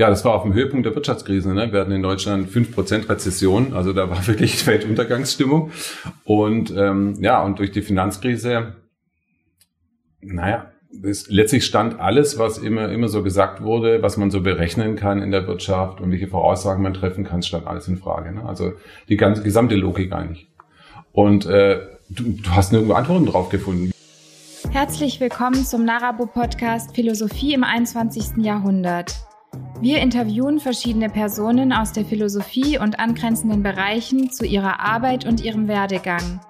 ja, das war auf dem Höhepunkt der Wirtschaftskrise. Ne? Wir hatten in Deutschland 5% Rezession, also da war wirklich Weltuntergangsstimmung. Und ähm, ja, und durch die Finanzkrise, naja, es, letztlich stand alles, was immer, immer so gesagt wurde, was man so berechnen kann in der Wirtschaft und welche Voraussagen man treffen kann, stand alles in Frage. Ne? Also die ganze gesamte Logik eigentlich. Und äh, du, du hast nirgendwo Antworten drauf gefunden. Herzlich willkommen zum Narabo Podcast Philosophie im 21. Jahrhundert. Wir interviewen verschiedene Personen aus der Philosophie und angrenzenden Bereichen zu ihrer Arbeit und ihrem Werdegang.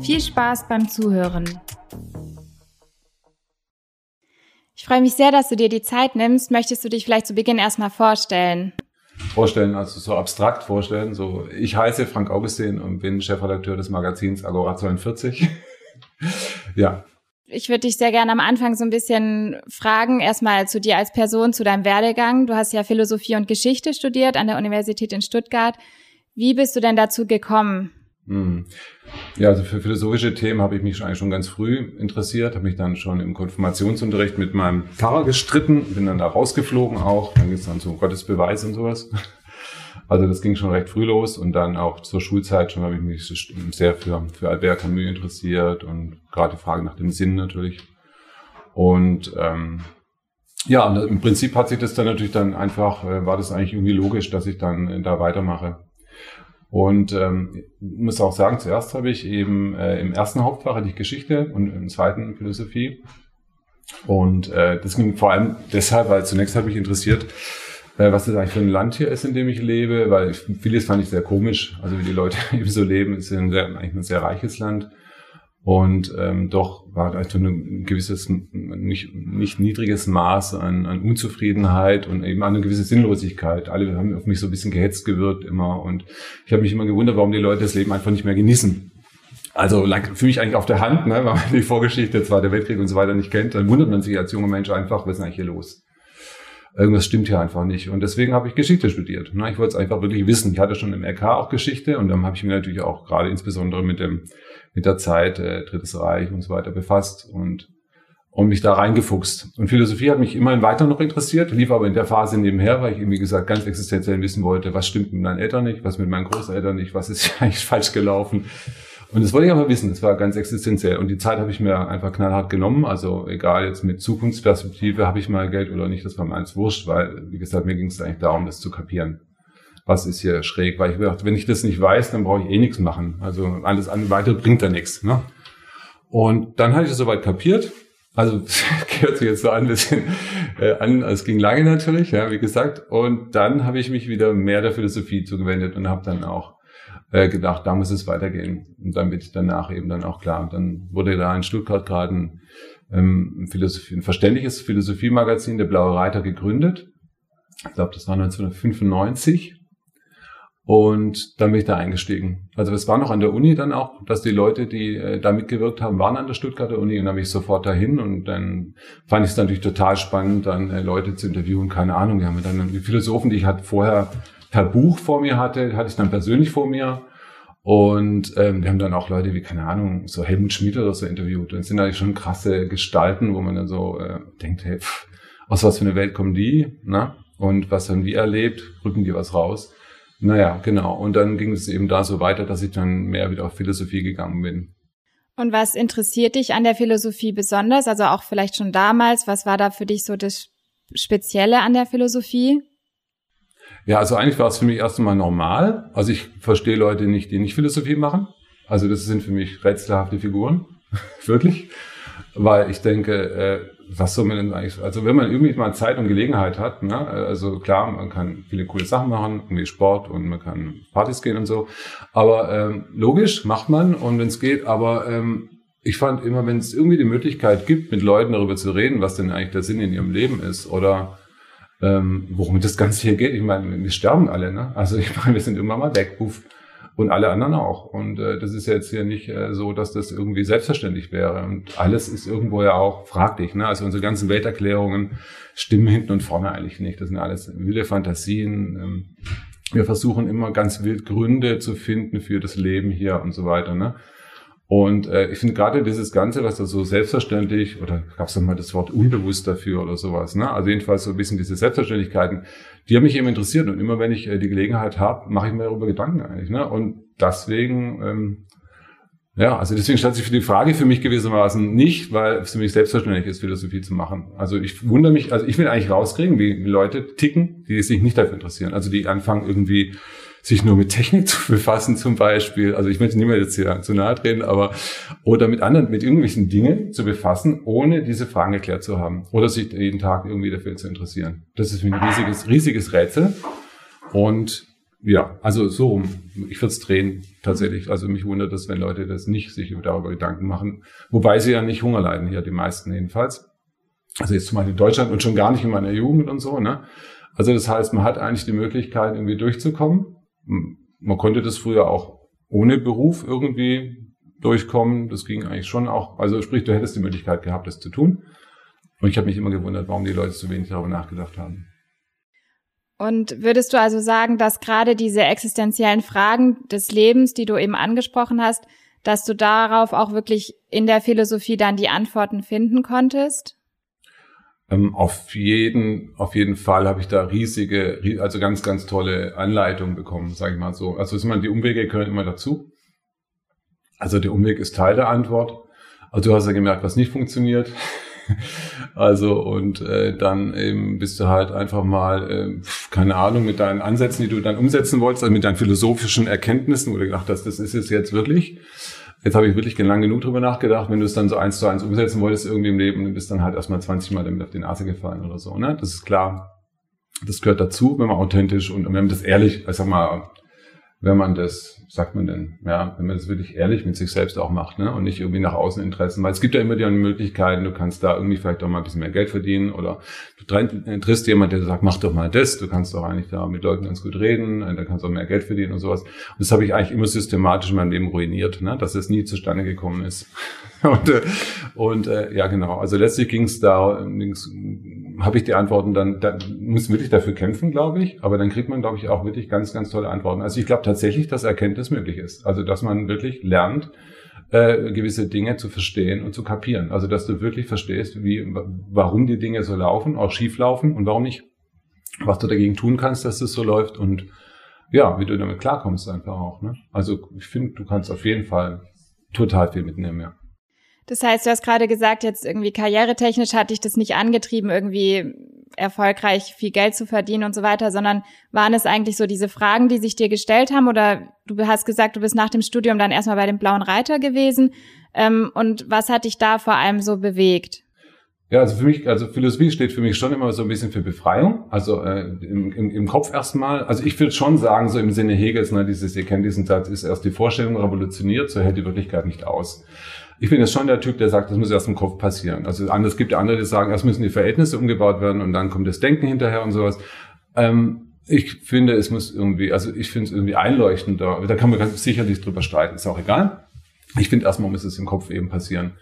Viel Spaß beim Zuhören. Ich freue mich sehr, dass du dir die Zeit nimmst. Möchtest du dich vielleicht zu Beginn erstmal vorstellen? Vorstellen, also so abstrakt vorstellen. So, ich heiße Frank Augustin und bin Chefredakteur des Magazins Agora 42. ja, ich würde dich sehr gerne am Anfang so ein bisschen fragen, erstmal zu dir als Person, zu deinem Werdegang. Du hast ja Philosophie und Geschichte studiert an der Universität in Stuttgart. Wie bist du denn dazu gekommen? Hm. Ja, also für philosophische Themen habe ich mich eigentlich schon ganz früh interessiert, habe mich dann schon im Konfirmationsunterricht mit meinem Pfarrer gestritten, bin dann da rausgeflogen auch, dann geht es dann zum Gottesbeweis und sowas. Also das ging schon recht früh los und dann auch zur Schulzeit schon habe ich mich sehr für, für Albert Camus interessiert und gerade die Frage nach dem Sinn natürlich. Und ähm, ja, im Prinzip hat sich das dann natürlich dann einfach, äh, war das eigentlich irgendwie logisch, dass ich dann äh, da weitermache. Und ähm, muss auch sagen, zuerst habe ich eben äh, im ersten Hauptfach hatte ich Geschichte und im zweiten Philosophie. Und äh, das ging vor allem deshalb, weil zunächst habe ich interessiert, was das eigentlich für ein Land hier ist, in dem ich lebe, weil ich, vieles fand ich sehr komisch. Also wie die Leute eben so leben, ist ein sehr, eigentlich ein sehr reiches Land. Und ähm, doch war da so ein gewisses, nicht, nicht niedriges Maß an, an Unzufriedenheit und eben eine gewisse Sinnlosigkeit. Alle haben auf mich so ein bisschen gehetzt gewirkt immer. Und ich habe mich immer gewundert, warum die Leute das Leben einfach nicht mehr genießen. Also für mich eigentlich auf der Hand, ne, wenn man die Vorgeschichte, Zweiter Weltkrieg und so weiter nicht kennt, dann wundert man sich als junger Mensch einfach, was ist eigentlich hier los? Irgendwas stimmt hier einfach nicht. Und deswegen habe ich Geschichte studiert. Ne? Ich wollte es einfach wirklich wissen. Ich hatte schon im LK auch Geschichte und dann habe ich mich natürlich auch gerade insbesondere mit dem mit der Zeit, äh, Drittes Reich und so weiter befasst und und mich da reingefuchst. Und Philosophie hat mich immerhin weiter noch interessiert, lief aber in der Phase nebenher, weil ich, wie gesagt, ganz existenziell wissen wollte, was stimmt mit meinen Eltern nicht, was mit meinen Großeltern nicht, was ist eigentlich falsch gelaufen. Und das wollte ich aber wissen, das war ganz existenziell. Und die Zeit habe ich mir einfach knallhart genommen. Also egal jetzt mit Zukunftsperspektive, habe ich mal Geld oder nicht, das war mir eins wurscht, weil, wie gesagt, mir ging es eigentlich darum, das zu kapieren. Was ist hier schräg? Weil ich gedacht, wenn ich das nicht weiß, dann brauche ich eh nichts machen. Also alles andere weitere bringt da nichts. Ne? Und dann hatte ich das soweit kapiert. Also gehört sich jetzt so ein bisschen äh, an, es ging lange natürlich, ja, wie gesagt. Und dann habe ich mich wieder mehr der Philosophie zugewendet und habe dann auch äh, gedacht, da muss es weitergehen. Und dann wird danach eben dann auch klar. Und dann wurde da in Stuttgart gerade ein, ähm, Philosophie, ein verständliches Philosophiemagazin, der Blaue Reiter, gegründet. Ich glaube, das war 1995. Und dann bin ich da eingestiegen. Also es war noch an der Uni dann auch, dass die Leute, die äh, da mitgewirkt haben, waren an der Stuttgarter Uni und dann bin ich sofort dahin und dann fand ich es natürlich total spannend, dann äh, Leute zu interviewen. Keine Ahnung, wir haben dann die Philosophen, die ich halt vorher per Buch vor mir hatte, hatte ich dann persönlich vor mir. Und ähm, wir haben dann auch Leute wie, keine Ahnung, so Helmut Schmidt oder so interviewt. Und es sind eigentlich schon krasse Gestalten, wo man dann so äh, denkt, hey, pff, aus was für eine Welt kommen die? Ne? Und was haben die erlebt? Rücken die was raus? Naja, genau. Und dann ging es eben da so weiter, dass ich dann mehr wieder auf Philosophie gegangen bin. Und was interessiert dich an der Philosophie besonders? Also auch vielleicht schon damals, was war da für dich so das Spezielle an der Philosophie? Ja, also eigentlich war es für mich erst einmal normal. Also ich verstehe Leute nicht, die nicht Philosophie machen. Also das sind für mich rätselhafte Figuren, wirklich. Weil ich denke, äh, was soll man denn eigentlich, also wenn man irgendwie mal Zeit und Gelegenheit hat, ne, also klar, man kann viele coole Sachen machen, irgendwie Sport und man kann Partys gehen und so, aber ähm, logisch macht man und wenn es geht, aber ähm, ich fand immer, wenn es irgendwie die Möglichkeit gibt, mit Leuten darüber zu reden, was denn eigentlich der Sinn in ihrem Leben ist oder ähm, worum das Ganze hier geht. Ich meine, wir sterben alle, ne? Also ich meine, wir sind immer mal weg, puff. Und alle anderen auch. Und äh, das ist jetzt hier nicht äh, so, dass das irgendwie selbstverständlich wäre. Und alles ist irgendwo ja auch fraglich. Ne? Also unsere ganzen Welterklärungen stimmen hinten und vorne eigentlich nicht. Das sind alles wilde Fantasien. Ähm, wir versuchen immer ganz wild Gründe zu finden für das Leben hier und so weiter. Ne? Und äh, ich finde gerade dieses Ganze, was da so selbstverständlich, oder gab es mal das Wort unbewusst dafür oder sowas, ne? Also jedenfalls so ein bisschen diese Selbstverständlichkeiten, die haben mich eben interessiert. Und immer wenn ich äh, die Gelegenheit habe, mache ich mir darüber Gedanken eigentlich. Ne? Und deswegen, ähm, ja, also deswegen stellt sich die Frage für mich gewissermaßen nicht, weil es für mich selbstverständlich ist, Philosophie zu machen. Also ich wundere mich, also ich will eigentlich rauskriegen, wie Leute ticken, die sich nicht dafür interessieren. Also die anfangen irgendwie sich nur mit Technik zu befassen zum Beispiel. Also ich möchte niemand jetzt hier zu nahe treten, aber oder mit anderen, mit irgendwelchen Dingen zu befassen, ohne diese Fragen erklärt zu haben oder sich jeden Tag irgendwie dafür zu interessieren. Das ist ein riesiges, riesiges Rätsel. Und ja, also so rum. Ich würde es drehen, tatsächlich. Also mich wundert es, wenn Leute das nicht sich darüber Gedanken machen. Wobei sie ja nicht Hunger leiden, hier die meisten jedenfalls. Also jetzt zum Beispiel in Deutschland und schon gar nicht in meiner Jugend und so, ne? Also das heißt, man hat eigentlich die Möglichkeit, irgendwie durchzukommen man konnte das früher auch ohne Beruf irgendwie durchkommen. Das ging eigentlich schon auch. Also sprich, du hättest die Möglichkeit gehabt, das zu tun. Und ich habe mich immer gewundert, warum die Leute so wenig darüber nachgedacht haben. Und würdest du also sagen, dass gerade diese existenziellen Fragen des Lebens, die du eben angesprochen hast, dass du darauf auch wirklich in der Philosophie dann die Antworten finden konntest? Ähm, auf jeden, auf jeden Fall habe ich da riesige, also ganz, ganz tolle Anleitungen bekommen, sage ich mal so. Also ich meine, die Umwege gehören immer dazu. Also der Umweg ist Teil der Antwort. Also du hast ja gemerkt, was nicht funktioniert. also und äh, dann eben bist du halt einfach mal, äh, keine Ahnung, mit deinen Ansätzen, die du dann umsetzen wolltest, also mit deinen philosophischen Erkenntnissen, wo du gedacht hast, das ist es jetzt wirklich. Jetzt habe ich wirklich lang genug drüber nachgedacht, wenn du es dann so eins zu eins umsetzen wolltest irgendwie im Leben, dann bist dann halt erstmal 20 Mal damit auf die Nase gefallen oder so. Ne? Das ist klar. Das gehört dazu, wenn man authentisch und wenn man das ehrlich, ich sag mal, wenn man das, sagt man denn, ja, wenn man das wirklich ehrlich mit sich selbst auch macht, ne, und nicht irgendwie nach außen Interessen, weil es gibt ja immer die Möglichkeiten, du kannst da irgendwie vielleicht auch mal ein bisschen mehr Geld verdienen oder du triffst jemand, der sagt, mach doch mal das, du kannst doch eigentlich da mit Leuten ganz gut reden, äh, da kannst du auch mehr Geld verdienen und sowas. Und das habe ich eigentlich immer systematisch in meinem Leben ruiniert, ne, dass es nie zustande gekommen ist. und, äh, und äh, ja, genau. Also letztlich ging es da, habe ich die Antworten dann, da muss wirklich dafür kämpfen, glaube ich, aber dann kriegt man, glaube ich, auch wirklich ganz, ganz tolle Antworten. Also ich glaube tatsächlich, dass Erkenntnis möglich ist. Also dass man wirklich lernt, äh, gewisse Dinge zu verstehen und zu kapieren. Also dass du wirklich verstehst, wie, warum die Dinge so laufen, auch schief laufen und warum nicht. Was du dagegen tun kannst, dass das so läuft und ja, wie du damit klarkommst einfach auch. Ne? Also ich finde, du kannst auf jeden Fall total viel mitnehmen, ja. Das heißt, du hast gerade gesagt, jetzt irgendwie karrieretechnisch hat dich das nicht angetrieben, irgendwie erfolgreich viel Geld zu verdienen und so weiter, sondern waren es eigentlich so diese Fragen, die sich dir gestellt haben? Oder du hast gesagt, du bist nach dem Studium dann erstmal bei dem Blauen Reiter gewesen. Ähm, und was hat dich da vor allem so bewegt? Ja, also für mich, also Philosophie steht für mich schon immer so ein bisschen für Befreiung. Also äh, im, im, im Kopf erstmal. Also ich würde schon sagen, so im Sinne Hegels, ne, dieses, ihr kennt diesen Satz, ist erst die Vorstellung revolutioniert, so hält die Wirklichkeit nicht aus ich bin jetzt schon der Typ, der sagt, das muss erst im Kopf passieren. Also anders gibt ja andere, die sagen, erst müssen die Verhältnisse umgebaut werden und dann kommt das Denken hinterher und sowas. Ähm, ich finde, es muss irgendwie, also ich finde es irgendwie einleuchtender. Da kann man ganz sicherlich drüber streiten, ist auch egal. Ich finde, erstmal muss es im Kopf eben passieren.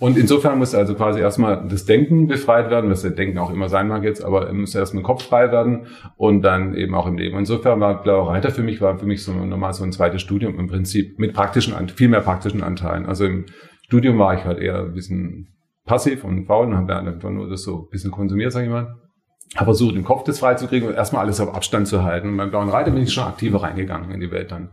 Und insofern muss also quasi erstmal das Denken befreit werden, was der Denken auch immer sein mag jetzt, aber muss erstmal im Kopf frei werden und dann eben auch im Leben. Insofern war Blauer Reiter für mich, war für mich so normal so ein zweites Studium im Prinzip mit praktischen, viel mehr praktischen Anteilen. Also im Studium war ich halt eher ein bisschen passiv und faul und habe einfach nur das so ein bisschen konsumiert, sag ich mal. Habe versucht, den Kopf das frei zu kriegen und erstmal alles auf Abstand zu halten. Und beim Blauen Reiter bin ich schon aktiver reingegangen in die Welt dann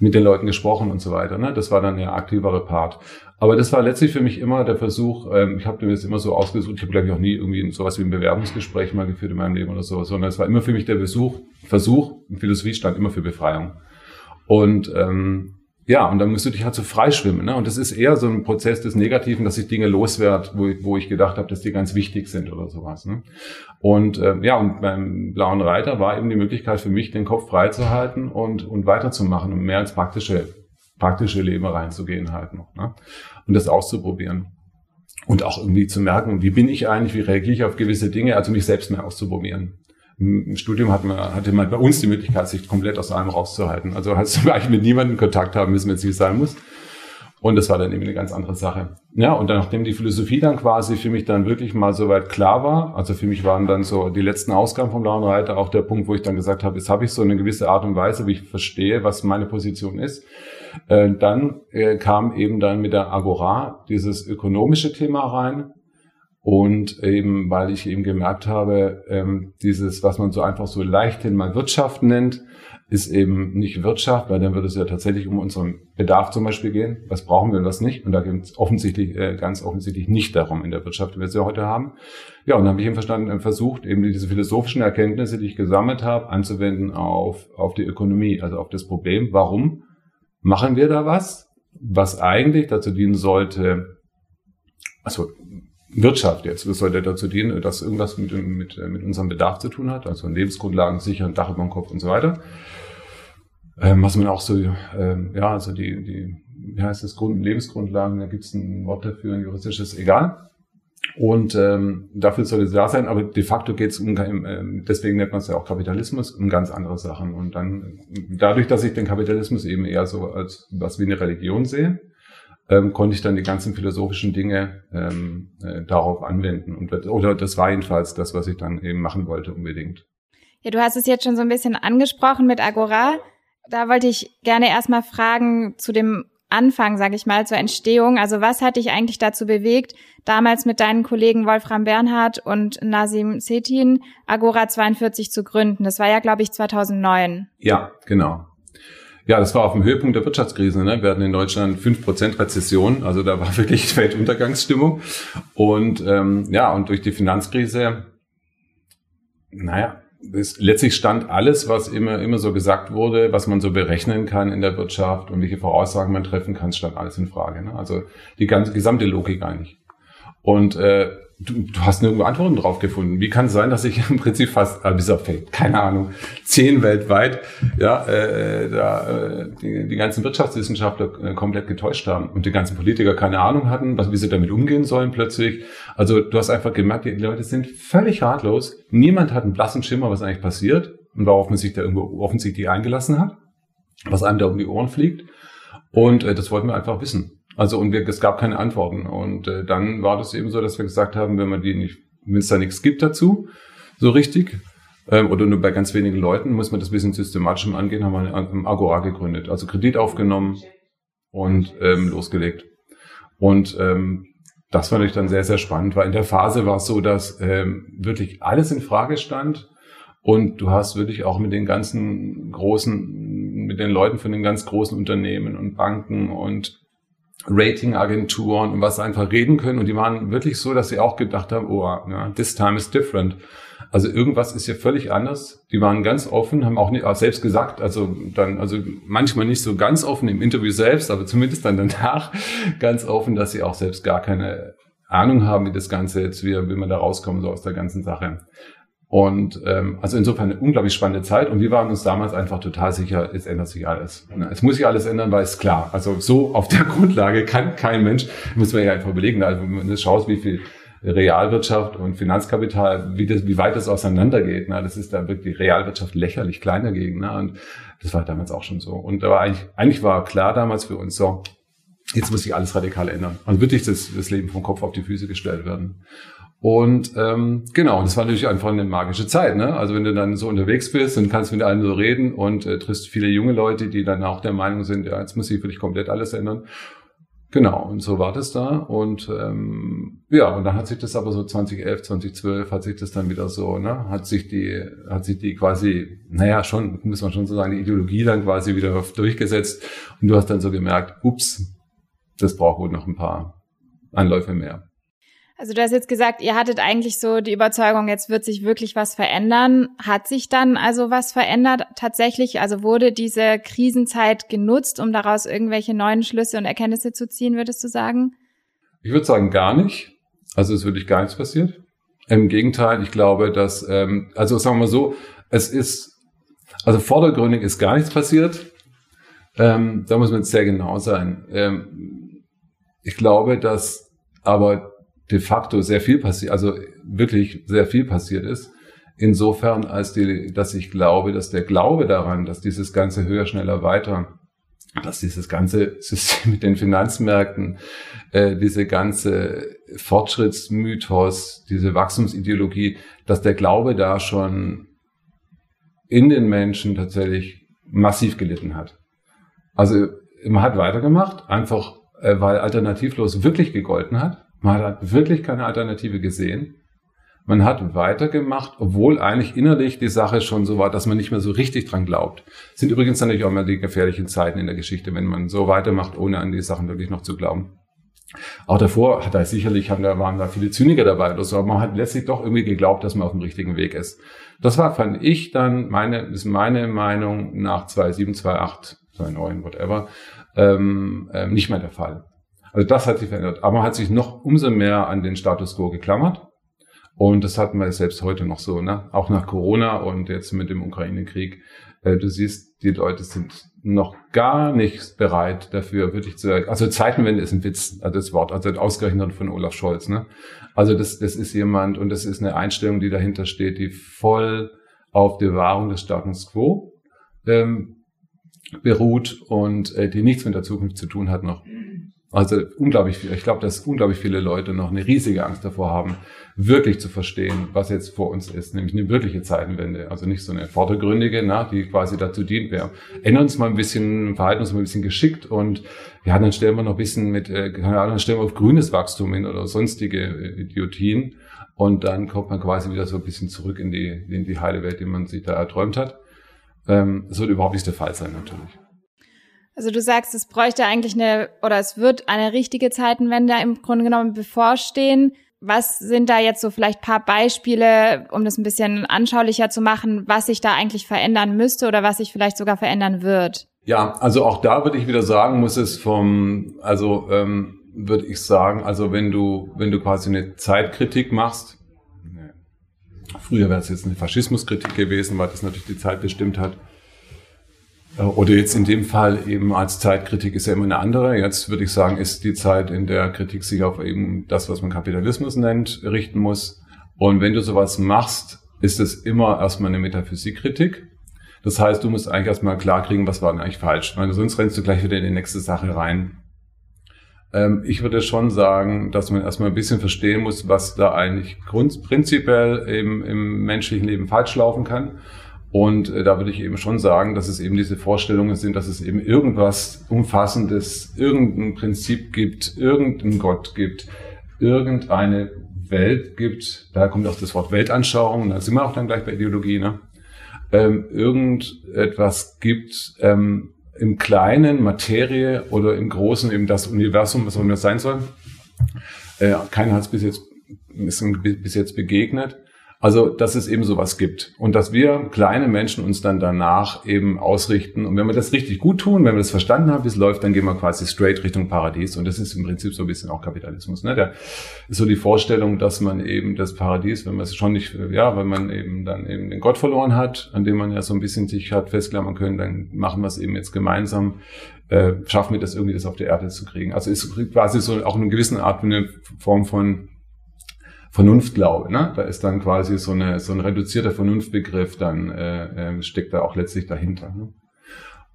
mit den Leuten gesprochen und so weiter. Ne? Das war dann der aktivere Part. Aber das war letztlich für mich immer der Versuch, ähm, ich habe mir das immer so ausgesucht, ich habe glaube ich auch nie irgendwie sowas wie ein Bewerbungsgespräch mal geführt in meinem Leben oder so, sondern es war immer für mich der Besuch, Versuch, Philosophie stand immer für Befreiung. Und ähm, ja, und dann musst du dich halt so freischwimmen. Ne? Und das ist eher so ein Prozess des Negativen, dass ich Dinge loswerde, wo, wo ich gedacht habe, dass die ganz wichtig sind oder sowas. Ne? Und äh, ja, und beim Blauen Reiter war eben die Möglichkeit für mich, den Kopf freizuhalten und, und weiterzumachen und mehr ins praktische, praktische Leben reinzugehen halt noch. Ne? Und das auszuprobieren. Und auch irgendwie zu merken, wie bin ich eigentlich, wie reagiere ich auf gewisse Dinge, also mich selbst mehr auszuprobieren im Studium hat man, hatte man bei uns die Möglichkeit, sich komplett aus allem rauszuhalten. Also hast du eigentlich mit niemandem Kontakt haben müssen, wenn es nicht sein muss. Und das war dann eben eine ganz andere Sache. Ja, und dann, nachdem die Philosophie dann quasi für mich dann wirklich mal soweit klar war, also für mich waren dann so die letzten Ausgaben vom Blauen Reiter auch der Punkt, wo ich dann gesagt habe, jetzt habe ich so eine gewisse Art und Weise, wie ich verstehe, was meine Position ist. Äh, dann äh, kam eben dann mit der Agora dieses ökonomische Thema rein. Und eben, weil ich eben gemerkt habe, ähm, dieses, was man so einfach so leichthin mal Wirtschaft nennt, ist eben nicht Wirtschaft, weil dann würde es ja tatsächlich um unseren Bedarf zum Beispiel gehen. Was brauchen wir und was nicht? Und da geht es offensichtlich, äh, ganz offensichtlich nicht darum in der Wirtschaft, wie wir sie heute haben. Ja, und dann habe ich eben verstanden, äh, versucht, eben diese philosophischen Erkenntnisse, die ich gesammelt habe, anzuwenden auf, auf die Ökonomie, also auf das Problem. Warum machen wir da was? Was eigentlich dazu dienen sollte, also Wirtschaft jetzt, was sollte dazu dienen, dass irgendwas mit, mit, mit unserem Bedarf zu tun hat, also Lebensgrundlagen sichern, Dach über dem Kopf und so weiter ähm, was man auch so, ähm, ja, also die, die, wie heißt das, Grund, Lebensgrundlagen, da gibt es ein Wort dafür, ein juristisches, egal. Und ähm, dafür soll es da sein, aber de facto geht es um, äh, deswegen nennt man es ja auch Kapitalismus, um ganz andere Sachen. Und dann, dadurch, dass ich den Kapitalismus eben eher so als was wie eine Religion sehe, ähm, konnte ich dann die ganzen philosophischen Dinge ähm, äh, darauf anwenden. Und, oder das war jedenfalls das, was ich dann eben machen wollte unbedingt. Ja, du hast es jetzt schon so ein bisschen angesprochen mit Agora da wollte ich gerne erstmal fragen zu dem Anfang, sage ich mal, zur Entstehung. Also was hat dich eigentlich dazu bewegt, damals mit deinen Kollegen Wolfram Bernhard und Nasim Setin Agora 42 zu gründen? Das war ja, glaube ich, 2009. Ja, genau. Ja, das war auf dem Höhepunkt der Wirtschaftskrise. Ne? Wir hatten in Deutschland fünf Prozent Rezession, also da war wirklich Weltuntergangsstimmung. Und ähm, ja, und durch die Finanzkrise, naja, es, letztlich stand alles, was immer, immer so gesagt wurde, was man so berechnen kann in der Wirtschaft und welche Voraussagen man treffen kann, stand alles in Frage. Ne? Also die ganze gesamte Logik eigentlich. Und äh, du, du hast nirgendwo Antworten drauf gefunden. Wie kann es sein, dass ich im Prinzip fast, äh, bis auf keine Ahnung, zehn weltweit, ja, äh, da, äh, die, die ganzen Wirtschaftswissenschaftler äh, komplett getäuscht haben und die ganzen Politiker keine Ahnung hatten, was, wie sie damit umgehen sollen plötzlich. Also du hast einfach gemerkt, die Leute sind völlig ratlos. Niemand hat einen blassen Schimmer, was eigentlich passiert und worauf man sich da irgendwo offensichtlich eingelassen hat, was einem da um die Ohren fliegt. Und äh, das wollten wir einfach wissen. Also und wir, es gab keine Antworten. Und äh, dann war das eben so, dass wir gesagt haben, wenn man die nicht, wenn es da nichts gibt dazu, so richtig, ähm, oder nur bei ganz wenigen Leuten, muss man das ein bisschen systematisch angehen, haben wir ein Agora gegründet. Also Kredit aufgenommen und ähm, losgelegt. Und ähm, das fand ich dann sehr, sehr spannend, weil in der Phase war es so, dass ähm, wirklich alles in Frage stand. Und du hast wirklich auch mit den ganzen großen, mit den Leuten von den ganz großen Unternehmen und Banken und Ratingagenturen und was einfach reden können. Und die waren wirklich so, dass sie auch gedacht haben, oh, ja, this time is different. Also irgendwas ist hier völlig anders. Die waren ganz offen, haben auch, nicht, auch selbst gesagt, also dann, also manchmal nicht so ganz offen im Interview selbst, aber zumindest dann danach ganz offen, dass sie auch selbst gar keine Ahnung haben, wie das Ganze jetzt, wie, wie man da rauskommen soll aus der ganzen Sache. Und ähm, also insofern eine unglaublich spannende Zeit und wir waren uns damals einfach total sicher, es ändert sich alles. Es muss sich alles ändern, weil es klar. Also so auf der Grundlage kann kein Mensch, muss man ja einfach überlegen, also wenn du schaust, wie viel Realwirtschaft und Finanzkapital, wie, das, wie weit das auseinandergeht. Ne? Das ist da wirklich Realwirtschaft lächerlich klein dagegen. Ne? Und das war damals auch schon so. Und da war eigentlich, eigentlich war klar damals für uns so, jetzt muss sich alles radikal ändern. Also wirklich das, das Leben vom Kopf auf die Füße gestellt werden. Und ähm, genau, das war natürlich einfach eine magische Zeit. Ne? Also wenn du dann so unterwegs bist und kannst mit allen so reden und äh, triffst viele junge Leute, die dann auch der Meinung sind, ja, jetzt muss sich wirklich komplett alles ändern. Genau, und so war das da. Und ähm, ja, und dann hat sich das aber so 2011, 2012 hat sich das dann wieder so, ne, hat sich die, hat sich die quasi, naja, schon, muss man schon so sagen, die Ideologie dann quasi wieder durchgesetzt. Und du hast dann so gemerkt, ups, das braucht wohl noch ein paar Anläufe mehr. Also du hast jetzt gesagt, ihr hattet eigentlich so die Überzeugung, jetzt wird sich wirklich was verändern. Hat sich dann also was verändert tatsächlich? Also wurde diese Krisenzeit genutzt, um daraus irgendwelche neuen Schlüsse und Erkenntnisse zu ziehen, würdest du sagen? Ich würde sagen, gar nicht. Also es ist wirklich gar nichts passiert. Im Gegenteil, ich glaube, dass, ähm, also sagen wir mal so, es ist, also vordergründig ist gar nichts passiert. Ähm, da muss man jetzt sehr genau sein. Ähm, ich glaube, dass aber de facto sehr viel passiert, also wirklich sehr viel passiert ist. Insofern, als die, dass ich glaube, dass der Glaube daran, dass dieses ganze höher, schneller, weiter dass dieses ganze System mit den Finanzmärkten, äh, diese ganze Fortschrittsmythos, diese Wachstumsideologie, dass der Glaube da schon in den Menschen tatsächlich massiv gelitten hat. Also man hat weitergemacht, einfach äh, weil alternativlos wirklich gegolten hat. Man hat wirklich keine Alternative gesehen. Man hat weitergemacht, obwohl eigentlich innerlich die Sache schon so war, dass man nicht mehr so richtig dran glaubt. Sind übrigens natürlich auch immer die gefährlichen Zeiten in der Geschichte, wenn man so weitermacht, ohne an die Sachen wirklich noch zu glauben. Auch davor hat er sicherlich, haben da, waren da viele Zyniker dabei oder so, aber man hat letztlich doch irgendwie geglaubt, dass man auf dem richtigen Weg ist. Das war, fand ich dann, meine, ist meine Meinung nach 2007, 2008, 2009, whatever, ähm, ähm, nicht mehr der Fall. Also das hat sich verändert. Aber man hat sich noch umso mehr an den Status quo geklammert. Und das hatten wir selbst heute noch so, ne? Auch nach Corona und jetzt mit dem Ukraine-Krieg. Äh, du siehst, die Leute sind noch gar nicht bereit dafür, wirklich zu, also Zeitenwende ist ein Witz, also das Wort, also ausgerechnet von Olaf Scholz, ne? Also das, das ist jemand und das ist eine Einstellung, die dahinter steht, die voll auf der Wahrung des Status Quo ähm, beruht und äh, die nichts mit der Zukunft zu tun hat noch. Also unglaublich viel. Ich glaube, dass unglaublich viele Leute noch eine riesige Angst davor haben, wirklich zu verstehen, was jetzt vor uns ist, nämlich eine wirkliche Zeitenwende. Also nicht so eine vordergründige, na, die quasi dazu dient. Wir ändern uns mal ein bisschen, verhalten uns mal ein bisschen geschickt und ja, dann stellen wir noch ein bisschen mit, äh, keine Ahnung, dann stellen wir auf grünes Wachstum hin oder sonstige äh, Idiotien. Und dann kommt man quasi wieder so ein bisschen zurück in die, in die heile Welt, die man sich da erträumt hat. Ähm, das wird überhaupt nicht der Fall sein, natürlich. Also du sagst, es bräuchte eigentlich eine, oder es wird eine richtige Zeitenwende im Grunde genommen bevorstehen. Was sind da jetzt so vielleicht paar Beispiele, um das ein bisschen anschaulicher zu machen, was sich da eigentlich verändern müsste oder was sich vielleicht sogar verändern wird? Ja, also auch da würde ich wieder sagen, muss es vom, also ähm, würde ich sagen, also wenn du, wenn du quasi eine Zeitkritik machst, früher wäre es jetzt eine Faschismuskritik gewesen, weil das natürlich die Zeit bestimmt hat, oder jetzt in dem Fall eben als Zeitkritik ist ja immer eine andere. Jetzt würde ich sagen, ist die Zeit, in der Kritik sich auf eben das, was man Kapitalismus nennt, richten muss. Und wenn du sowas machst, ist es immer erstmal eine Metaphysikkritik. Das heißt, du musst eigentlich erstmal klarkriegen, was war denn eigentlich falsch. Weil sonst rennst du gleich wieder in die nächste Sache rein. Ähm, ich würde schon sagen, dass man erstmal ein bisschen verstehen muss, was da eigentlich prinzipiell eben im menschlichen Leben falsch laufen kann und äh, da würde ich eben schon sagen, dass es eben diese Vorstellungen sind, dass es eben irgendwas Umfassendes, irgendein Prinzip gibt, irgendeinen Gott gibt, irgendeine Welt gibt. Daher kommt auch das Wort Weltanschauung. Da sind wir auch dann gleich bei Ideologie. Ne? Ähm, irgendetwas gibt ähm, im Kleinen Materie oder im Großen eben das Universum, was auch immer sein soll. Äh, keiner hat es bis jetzt, ist bis jetzt begegnet. Also, dass es eben sowas gibt und dass wir kleine Menschen uns dann danach eben ausrichten. Und wenn wir das richtig gut tun, wenn wir das verstanden haben, wie es läuft, dann gehen wir quasi straight Richtung Paradies. Und das ist im Prinzip so ein bisschen auch Kapitalismus. Ne? Der ist so die Vorstellung, dass man eben das Paradies, wenn man es schon nicht, ja, wenn man eben dann eben den Gott verloren hat, an dem man ja so ein bisschen sich hat festklammern können, dann machen wir es eben jetzt gemeinsam äh, schaffen wir das irgendwie, das auf der Erde zu kriegen. Also ist quasi so auch in einer gewissen Art eine Form von Vernunftglaube. Ne? Da ist dann quasi so, eine, so ein reduzierter Vernunftbegriff, dann äh, äh, steckt da auch letztlich dahinter. Ne?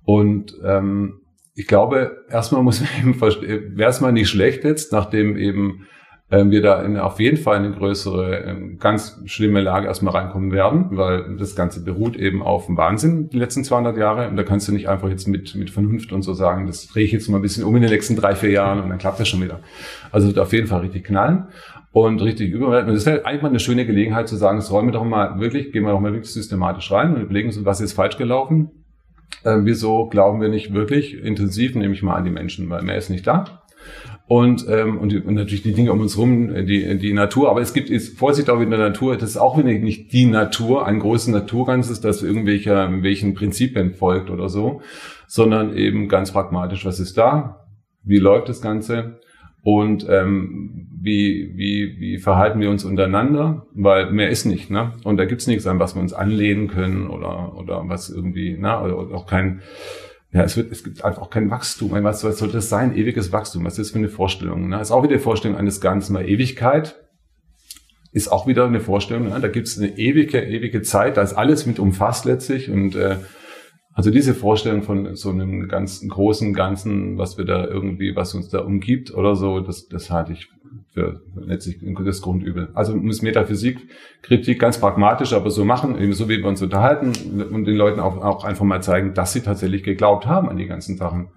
Und ähm, ich glaube, erstmal muss man eben verstehen, wäre es mal nicht schlecht jetzt, nachdem eben äh, wir da in, auf jeden Fall eine größere, äh, ganz schlimme Lage erstmal reinkommen werden, weil das Ganze beruht eben auf dem Wahnsinn die letzten 200 Jahre. Und da kannst du nicht einfach jetzt mit, mit Vernunft und so sagen, das drehe ich jetzt mal ein bisschen um in den nächsten drei, vier Jahren und dann klappt das schon wieder. Also wird auf jeden Fall richtig knallen und richtig überwältigend. Und das wäre eigentlich mal eine schöne Gelegenheit zu sagen, das räumen wir doch mal wirklich, gehen wir doch mal wirklich systematisch rein und überlegen uns, was ist falsch gelaufen. Äh, wieso glauben wir nicht wirklich intensiv, nehme ich mal an die Menschen, weil mehr ist nicht da. Und, ähm, und, die, und natürlich die Dinge um uns rum, die, die Natur. Aber es gibt ist Vorsicht auch in der Natur. Das ist auch nicht die Natur, ein großes Naturganzes, das irgendwelcher welchen Prinzipien folgt oder so, sondern eben ganz pragmatisch, was ist da? Wie läuft das Ganze? Und ähm, wie, wie, wie verhalten wir uns untereinander, weil mehr ist nicht, ne? Und da gibt's nichts an, was wir uns anlehnen können oder, oder was irgendwie, ne? Oder auch kein, ja, es wird, es gibt einfach auch kein Wachstum. Was, was soll das sein? Ewiges Wachstum. Was ist das für eine Vorstellung? Ne? Ist auch wieder die Vorstellung eines Ganzen, weil Ewigkeit ist auch wieder eine Vorstellung. Ne? Da gibt's eine ewige, ewige Zeit, da ist alles mit umfasst letztlich und äh, Also diese Vorstellung von so einem ganzen großen Ganzen, was wir da irgendwie, was uns da umgibt oder so, das, das halte ich für letztlich das Grundübel. Also muss Metaphysik, Kritik ganz pragmatisch, aber so machen, eben so wie wir uns unterhalten und den Leuten auch, auch einfach mal zeigen, dass sie tatsächlich geglaubt haben an die ganzen Sachen.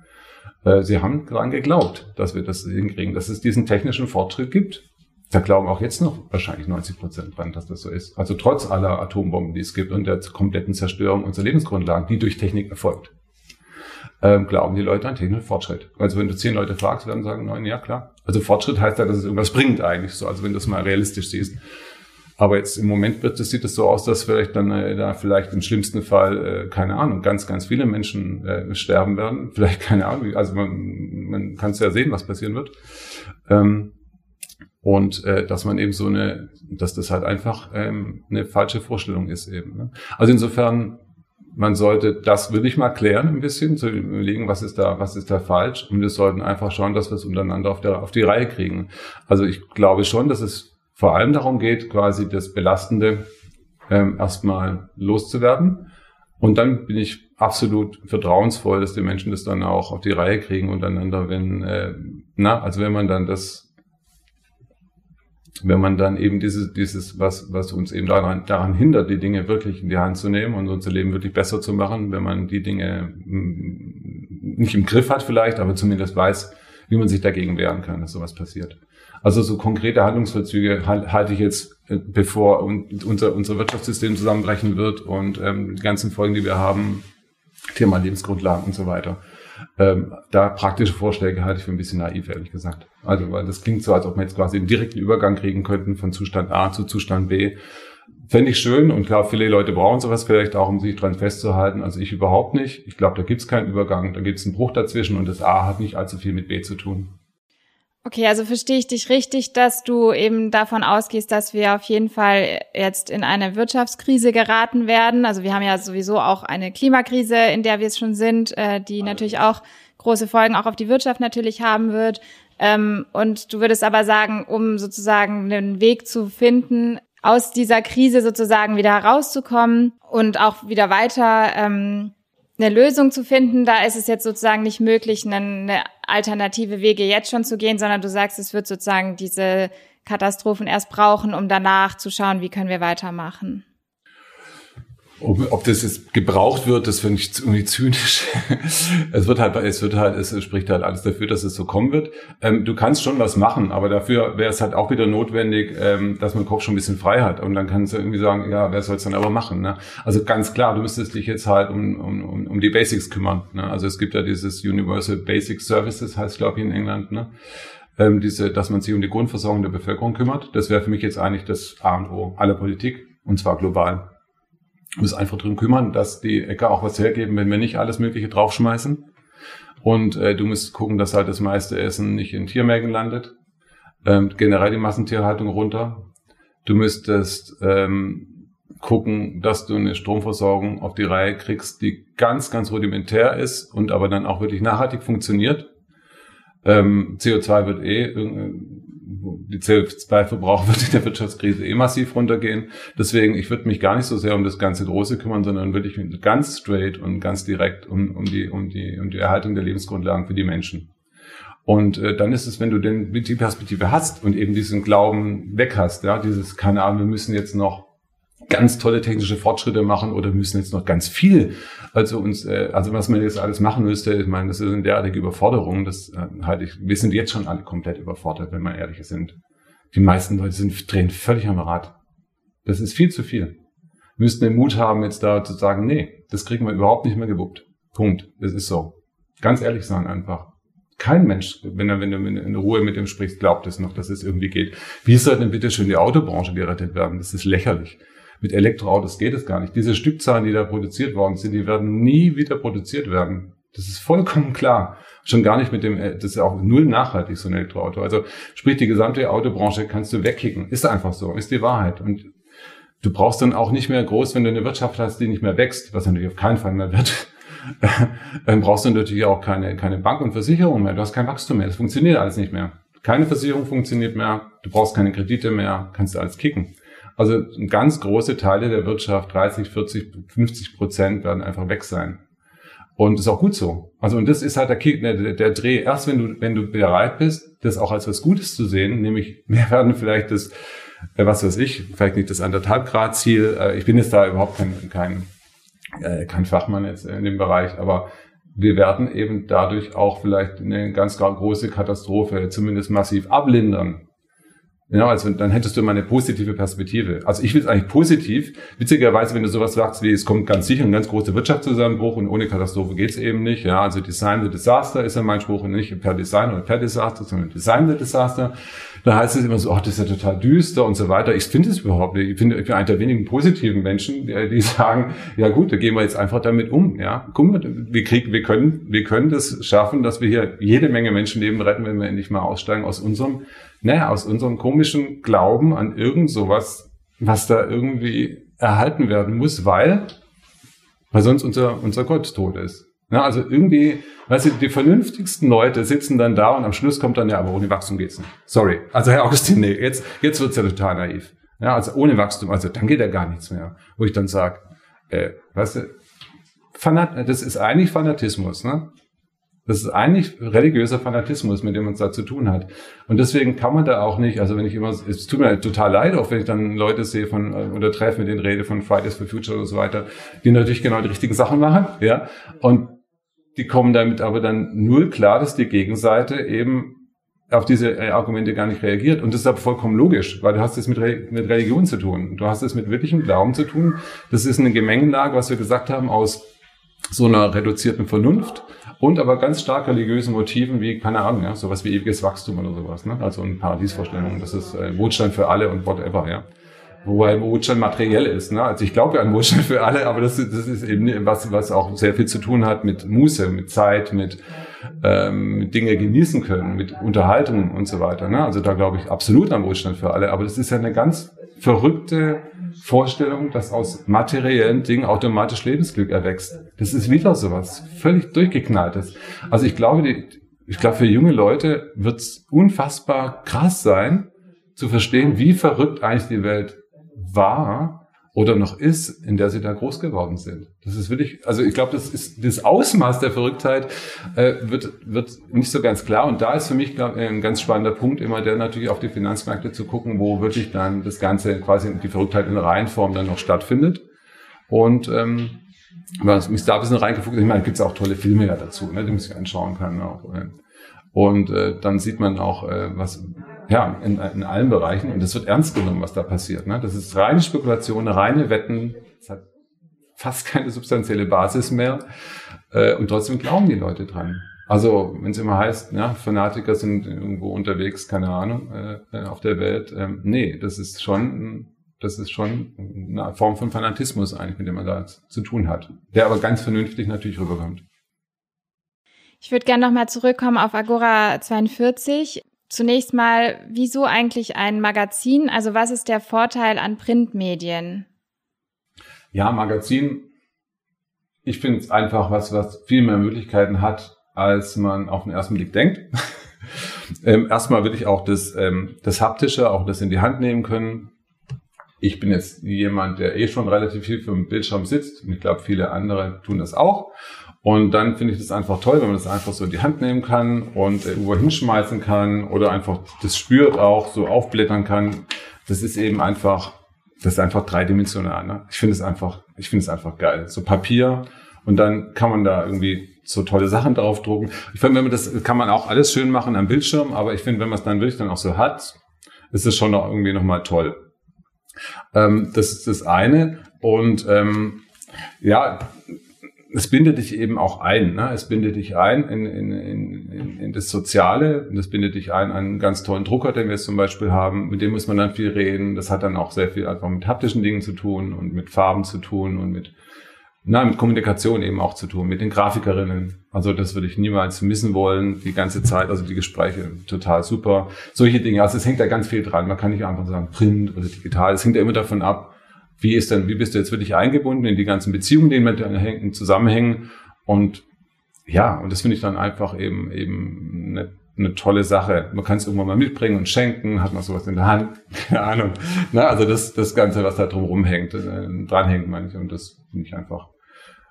Äh, sie haben daran geglaubt, dass wir das hinkriegen, dass es diesen technischen Fortschritt gibt. Da glauben auch jetzt noch wahrscheinlich 90 Prozent dran, dass das so ist. Also trotz aller Atombomben, die es gibt und der kompletten Zerstörung unserer Lebensgrundlagen, die durch Technik erfolgt, ähm, glauben die Leute an technischen Fortschritt. Also wenn du zehn Leute fragst, werden sagen neun, ja klar. Also Fortschritt heißt ja, dass es irgendwas bringt eigentlich so. Also wenn du es mal realistisch siehst. Aber jetzt im Moment wird, das sieht es so aus, dass vielleicht dann äh, da vielleicht im schlimmsten Fall, äh, keine Ahnung, ganz, ganz viele Menschen äh, sterben werden. Vielleicht keine Ahnung, also man, man kann es ja sehen, was passieren wird. Ähm, und äh, dass man eben so eine, dass das halt einfach ähm, eine falsche Vorstellung ist eben. Ne? Also insofern, man sollte das will ich mal klären ein bisschen, zu überlegen, was ist da, was ist da falsch. Und wir sollten einfach schauen, dass wir es untereinander auf, der, auf die Reihe kriegen. Also ich glaube schon, dass es vor allem darum geht, quasi das Belastende ähm, erstmal loszuwerden. Und dann bin ich absolut vertrauensvoll, dass die Menschen das dann auch auf die Reihe kriegen untereinander, wenn, äh, na, also wenn man dann das wenn man dann eben dieses, dieses, was, was uns eben daran, daran hindert, die Dinge wirklich in die Hand zu nehmen und unser Leben wirklich besser zu machen, wenn man die Dinge mm, nicht im Griff hat vielleicht, aber zumindest weiß, wie man sich dagegen wehren kann, dass sowas passiert. Also so konkrete Handlungsverzüge halte ich jetzt, äh, bevor unser, unser Wirtschaftssystem zusammenbrechen wird und ähm, die ganzen Folgen, die wir haben, Thema Lebensgrundlagen und so weiter. Ähm, da praktische Vorschläge halte ich für ein bisschen naiv, ehrlich gesagt. Also, weil das klingt so, als ob wir jetzt quasi einen direkten Übergang kriegen könnten von Zustand A zu Zustand B. Fände ich schön und klar, viele Leute brauchen sowas vielleicht auch, um sich dran festzuhalten. Also ich überhaupt nicht. Ich glaube, da gibt es keinen Übergang, da gibt es einen Bruch dazwischen und das A hat nicht allzu viel mit B zu tun. Okay, also verstehe ich dich richtig, dass du eben davon ausgehst, dass wir auf jeden Fall jetzt in eine Wirtschaftskrise geraten werden. Also wir haben ja sowieso auch eine Klimakrise, in der wir es schon sind, äh, die natürlich auch große Folgen auch auf die Wirtschaft natürlich haben wird. Ähm, und du würdest aber sagen, um sozusagen einen Weg zu finden, aus dieser Krise sozusagen wieder herauszukommen und auch wieder weiter ähm, eine Lösung zu finden, da ist es jetzt sozusagen nicht möglich, eine alternative Wege jetzt schon zu gehen, sondern du sagst, es wird sozusagen diese Katastrophen erst brauchen, um danach zu schauen, wie können wir weitermachen. Ob, ob das jetzt gebraucht wird, das finde ich irgendwie zynisch. es wird halt, es wird halt, es spricht halt alles dafür, dass es so kommen wird. Ähm, du kannst schon was machen, aber dafür wäre es halt auch wieder notwendig, ähm, dass man Kopf schon ein bisschen frei hat. Und dann kannst du irgendwie sagen, ja, wer soll es dann aber machen? Ne? Also ganz klar, du müsstest dich jetzt halt um, um, um die Basics kümmern. Ne? Also es gibt ja dieses Universal Basic Services, heißt glaube ich in England, ne? Ähm, diese, dass man sich um die Grundversorgung der Bevölkerung kümmert. Das wäre für mich jetzt eigentlich das A und O aller Politik, und zwar global muss einfach drum kümmern, dass die Äcker auch was hergeben, wenn wir nicht alles Mögliche draufschmeißen. Und äh, du musst gucken, dass halt das meiste Essen nicht in Tiermägen landet. Ähm, generell die Massentierhaltung runter. Du müsstest ähm, gucken, dass du eine Stromversorgung auf die Reihe kriegst, die ganz, ganz rudimentär ist und aber dann auch wirklich nachhaltig funktioniert. Ähm, CO2 wird eh die CO2-Verbrauch wird in der Wirtschaftskrise eh massiv runtergehen. Deswegen, ich würde mich gar nicht so sehr um das ganze Große kümmern, sondern würde ich mich ganz straight und ganz direkt um, um, die, um, die, um die Erhaltung der Lebensgrundlagen für die Menschen. Und äh, dann ist es, wenn du denn die Perspektive hast und eben diesen Glauben weg hast, ja, dieses, keine Ahnung, wir müssen jetzt noch ganz tolle technische Fortschritte machen oder müssen jetzt noch ganz viel. Also uns, äh, also was man jetzt alles machen müsste, ich meine, das ist eine derartige Überforderung, das äh, halte ich, wir sind jetzt schon alle komplett überfordert, wenn wir ehrlich sind. Die meisten Leute sind, drehen völlig am Rad. Das ist viel zu viel. Wir müssten den Mut haben, jetzt da zu sagen, nee, das kriegen wir überhaupt nicht mehr gewuppt. Punkt. Das ist so. Ganz ehrlich sein einfach. Kein Mensch, wenn er, wenn du in Ruhe mit ihm sprichst, glaubt es noch, dass es irgendwie geht. Wie soll denn bitte schon die Autobranche gerettet werden? Das ist lächerlich. Mit Elektroautos geht es gar nicht. Diese Stückzahlen, die da produziert worden sind, die werden nie wieder produziert werden. Das ist vollkommen klar. Schon gar nicht mit dem, äh, das ist auch null nachhaltig, so ein Elektroauto. Also sprich, die gesamte Autobranche kannst du wegkicken. Ist einfach so, ist die Wahrheit. Und du brauchst dann auch nicht mehr groß, wenn du eine Wirtschaft hast, die nicht mehr wächst, was natürlich auf keinen Fall mehr wird, dann brauchst du natürlich auch keine, keine Bank und Versicherung mehr. Du hast kein Wachstum mehr. Das funktioniert alles nicht mehr. Keine Versicherung funktioniert mehr. Du brauchst keine Kredite mehr. Kannst du alles kicken. Also ganz große Teile der Wirtschaft, 30, 40, 50 Prozent werden einfach weg sein. Und ist auch gut so. Also und das ist halt der, der, der Dreh. Erst wenn du, wenn du bereit bist, das auch als was Gutes zu sehen, nämlich mehr werden vielleicht das, äh, was weiß ich, vielleicht nicht das anderthalb Grad Ziel. Äh, ich bin jetzt da überhaupt kein, kein, äh, kein Fachmann jetzt in dem Bereich, aber wir werden eben dadurch auch vielleicht eine ganz große Katastrophe zumindest massiv ablindern. Ja, also dann hättest du immer eine positive Perspektive. Also ich will es eigentlich positiv. Witzigerweise, wenn du sowas sagst wie, es kommt ganz sicher ein ganz großer Wirtschaftszusammenbruch und ohne Katastrophe geht's eben nicht. Ja, also Design the Disaster ist ja mein Spruch und nicht per Design oder per Disaster, sondern Design the Disaster. Da heißt es immer so, ach, das ist ja total düster und so weiter. Ich finde es überhaupt nicht. Ich finde, ich bin einer der wenigen positiven Menschen, die, die sagen, ja gut, da gehen wir jetzt einfach damit um. Ja, guck mal, wir kriegen, wir können, wir können das schaffen, dass wir hier jede Menge Menschenleben retten, wenn wir endlich mal aussteigen aus unserem naja, aus unserem komischen Glauben an irgend sowas, was da irgendwie erhalten werden muss, weil, weil sonst unser, unser Gott tot ist. Ja, also irgendwie, weißt du, die vernünftigsten Leute sitzen dann da und am Schluss kommt dann, ja, aber ohne Wachstum geht's nicht. Sorry. Also Herr Augustin, nee, jetzt, jetzt wird's ja total naiv. Ja, also ohne Wachstum, also dann geht ja gar nichts mehr. Wo ich dann sage, äh, weißt du, Fanat das ist eigentlich Fanatismus, ne? Das ist eigentlich religiöser Fanatismus, mit dem man es da zu tun hat. Und deswegen kann man da auch nicht, also wenn ich immer, es tut mir total leid, auch wenn ich dann Leute sehe von, äh, oder treffe mit denen rede von Fridays for Future und so weiter, die natürlich genau die richtigen Sachen machen, ja. Und die kommen damit aber dann null klar, dass die Gegenseite eben auf diese äh, Argumente gar nicht reagiert. Und das ist aber vollkommen logisch, weil du hast es mit, Re mit Religion zu tun. Du hast es mit wirklichem Glauben zu tun. Das ist eine Gemengelage, was wir gesagt haben, aus so einer reduzierten Vernunft und aber ganz stark religiösen Motiven wie, keine Ahnung, ja, sowas wie ewiges Wachstum oder sowas, ne? Also eine Paradiesvorstellung, das ist äh, Wohlstand für alle und whatever, ja. Wobei Wohlstand materiell ist, ne? Also ich glaube ja an Wohlstand für alle, aber das, das ist eben was, was auch sehr viel zu tun hat mit Muße, mit Zeit, mit ähm, Dinge genießen können, mit Unterhaltung und so weiter. Ne? Also da glaube ich absolut an Wohlstand für alle, aber das ist ja eine ganz verrückte Vorstellung, dass aus materiellen Dingen automatisch Lebensglück erwächst. Das ist wieder sowas völlig durchgeknalltes. Also ich glaube, die, ich glaube, für junge Leute wird es unfassbar krass sein, zu verstehen, wie verrückt eigentlich die Welt war oder noch ist, in der sie da groß geworden sind. Das ist wirklich, also ich glaube, das ist das Ausmaß der Verrücktheit äh, wird wird nicht so ganz klar. Und da ist für mich glaub, ein ganz spannender Punkt immer der natürlich auf die Finanzmärkte zu gucken, wo wirklich dann das Ganze quasi die Verrücktheit in Reihenform dann noch stattfindet. Und ähm, man mich da ein bisschen reingefuckt, ich meine, gibt es auch tolle Filme ja dazu, ne, die man sich anschauen kann auch. Äh. Und äh, dann sieht man auch, äh, was ja, in, in allen Bereichen. Und es wird ernst genommen, was da passiert. Ne? Das ist reine Spekulation, reine Wetten. Es hat fast keine substanzielle Basis mehr. Äh, und trotzdem glauben die Leute dran. Also, wenn es immer heißt, ja, Fanatiker sind irgendwo unterwegs, keine Ahnung, äh, auf der Welt. Ähm, nee, das ist schon, das ist schon eine Form von Fanatismus eigentlich, mit dem man da zu tun hat. Der aber ganz vernünftig natürlich rüberkommt. Ich würde gerne nochmal zurückkommen auf Agora 42. Zunächst mal, wieso eigentlich ein Magazin? Also was ist der Vorteil an Printmedien? Ja, Magazin, ich finde es einfach was, was viel mehr Möglichkeiten hat, als man auf den ersten Blick denkt. ähm, erstmal will ich auch das, ähm, das Haptische, auch das in die Hand nehmen können. Ich bin jetzt jemand, der eh schon relativ viel für den Bildschirm sitzt. Und ich glaube, viele andere tun das auch. Und dann finde ich das einfach toll, wenn man das einfach so in die Hand nehmen kann und irgendwo hinschmeißen kann oder einfach das spürt auch, so aufblättern kann. Das ist eben einfach, das ist einfach dreidimensional. Ne? Ich finde es einfach, ich finde es einfach geil. So Papier und dann kann man da irgendwie so tolle Sachen draufdrucken. Ich finde, wenn man das, kann man auch alles schön machen am Bildschirm, aber ich finde, wenn man es dann wirklich dann auch so hat, ist es schon noch irgendwie nochmal toll. Ähm, das ist das eine. Und ähm, ja, es bindet dich eben auch ein. Ne? Es bindet dich ein in, in, in, in das Soziale. Und es bindet dich ein an einen ganz tollen Drucker, den wir jetzt zum Beispiel haben. Mit dem muss man dann viel reden. Das hat dann auch sehr viel einfach mit haptischen Dingen zu tun und mit Farben zu tun und mit, na, mit Kommunikation eben auch zu tun, mit den Grafikerinnen. Also das würde ich niemals missen wollen, die ganze Zeit. Also die Gespräche total super. Solche Dinge. Also es hängt da ganz viel dran. Man kann nicht einfach sagen Print oder digital. Es hängt ja immer davon ab, wie ist denn, wie bist du jetzt wirklich eingebunden in die ganzen Beziehungen, die mit hängen, zusammenhängen? Und ja, und das finde ich dann einfach eben, eben eine, eine tolle Sache. Man kann es irgendwann mal mitbringen und schenken, hat man sowas in der Hand, keine Ahnung. Na, also das, das Ganze, was da drumherum hängt, äh, dranhängt, meine ich, und das finde ich einfach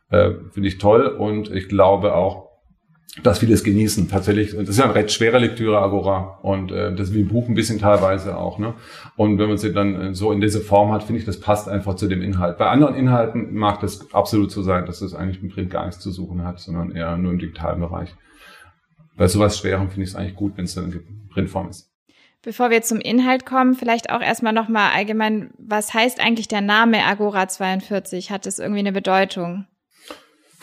Äh, Finde ich toll und ich glaube auch, dass viele es genießen. Tatsächlich, das ist ja eine recht schwere Lektüre, Agora. Und äh, das ist wie ein Buch ein bisschen teilweise auch. Ne? Und wenn man sie dann äh, so in dieser Form hat, finde ich, das passt einfach zu dem Inhalt. Bei anderen Inhalten mag das absolut so sein, dass das eigentlich im Print gar nichts zu suchen hat, sondern eher nur im digitalen Bereich. Bei sowas Schwerem finde ich es eigentlich gut, wenn es dann in Printform ist. Bevor wir zum Inhalt kommen, vielleicht auch erstmal nochmal allgemein, was heißt eigentlich der Name Agora 42? Hat es irgendwie eine Bedeutung?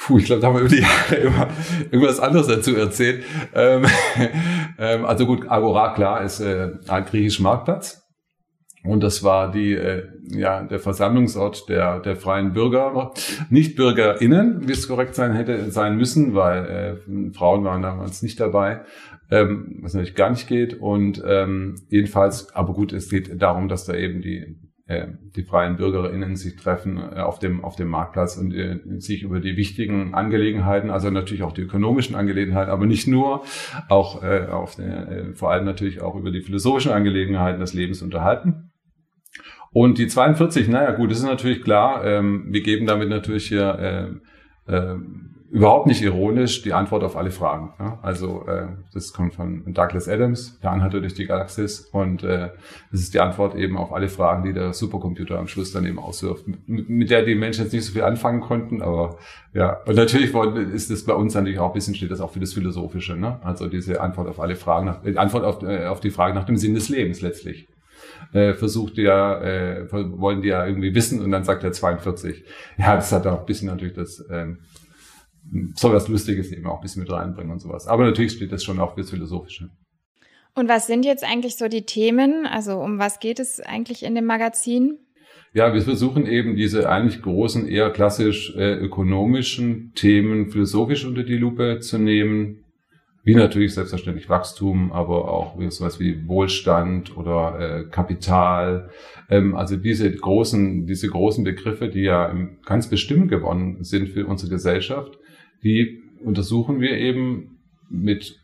Puh, ich glaube, da haben wir über die Jahre immer irgendwas anderes dazu erzählt. Ähm, ähm, also gut, Agora, klar, ist äh, ein griechischer Marktplatz. Und das war die, äh, ja, der Versammlungsort der, der freien Bürger, nicht BürgerInnen, wie es korrekt sein hätte, sein müssen, weil äh, Frauen waren damals nicht dabei, ähm, was natürlich gar nicht geht. Und ähm, jedenfalls, aber gut, es geht darum, dass da eben die die freien BürgerInnen sich treffen äh, auf dem, auf dem Marktplatz und äh, sich über die wichtigen Angelegenheiten, also natürlich auch die ökonomischen Angelegenheiten, aber nicht nur, auch äh, auf äh, vor allem natürlich auch über die philosophischen Angelegenheiten des Lebens unterhalten. Und die 42, naja gut, das ist natürlich klar, ähm, wir geben damit natürlich hier äh, äh, überhaupt nicht ironisch die Antwort auf alle Fragen. Ja? Also äh, das kommt von Douglas Adams, der Anhalter durch die Galaxis und äh, das ist die Antwort eben auf alle Fragen, die der Supercomputer am Schluss dann eben auswirft, mit, mit der die Menschen jetzt nicht so viel anfangen konnten, aber ja, und natürlich ist es bei uns natürlich auch ein bisschen, steht das auch für das Philosophische, ne? also diese Antwort auf alle Fragen, nach, äh, Antwort auf, äh, auf die Frage nach dem Sinn des Lebens letztlich. Äh, versucht ja, äh, wollen die ja irgendwie wissen und dann sagt er 42. Ja, das hat auch ein bisschen natürlich das ähm, soll was Lustiges eben auch ein bisschen mit reinbringen und sowas. Aber natürlich steht das schon auch fürs Philosophische. Und was sind jetzt eigentlich so die Themen? Also um was geht es eigentlich in dem Magazin? Ja, wir versuchen eben diese eigentlich großen, eher klassisch äh, ökonomischen Themen philosophisch unter die Lupe zu nehmen. Wie natürlich selbstverständlich Wachstum, aber auch sowas wie Wohlstand oder äh, Kapital. Ähm, also diese großen, diese großen Begriffe, die ja ganz bestimmt geworden sind für unsere Gesellschaft, die untersuchen wir eben mit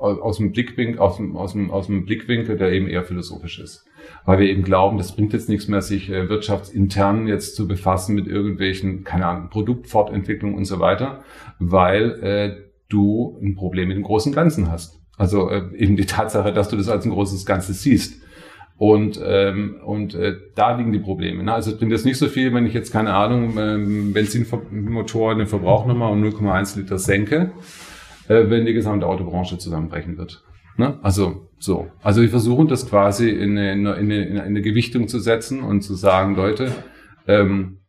aus dem Blickwinkel, aus dem, aus dem, aus dem Blickwinkel, der eben eher philosophisch ist. Weil wir eben glauben, das bringt jetzt nichts mehr, sich äh, wirtschaftsintern jetzt zu befassen mit irgendwelchen, keine Ahnung, Produktfortentwicklung und so weiter, weil äh, du ein Problem mit dem großen Ganzen hast. Also äh, eben die Tatsache, dass du das als ein großes Ganzes siehst. Und, ähm, und äh, da liegen die Probleme. Ne? Also bringt das nicht so viel, wenn ich jetzt, keine Ahnung, ähm, Benzinmotor den Verbrauch nochmal um 0,1 Liter senke, äh, wenn die gesamte Autobranche zusammenbrechen wird. Ne? Also so. Also wir versuchen das quasi in eine, in, eine, in eine Gewichtung zu setzen und zu sagen, Leute, ähm,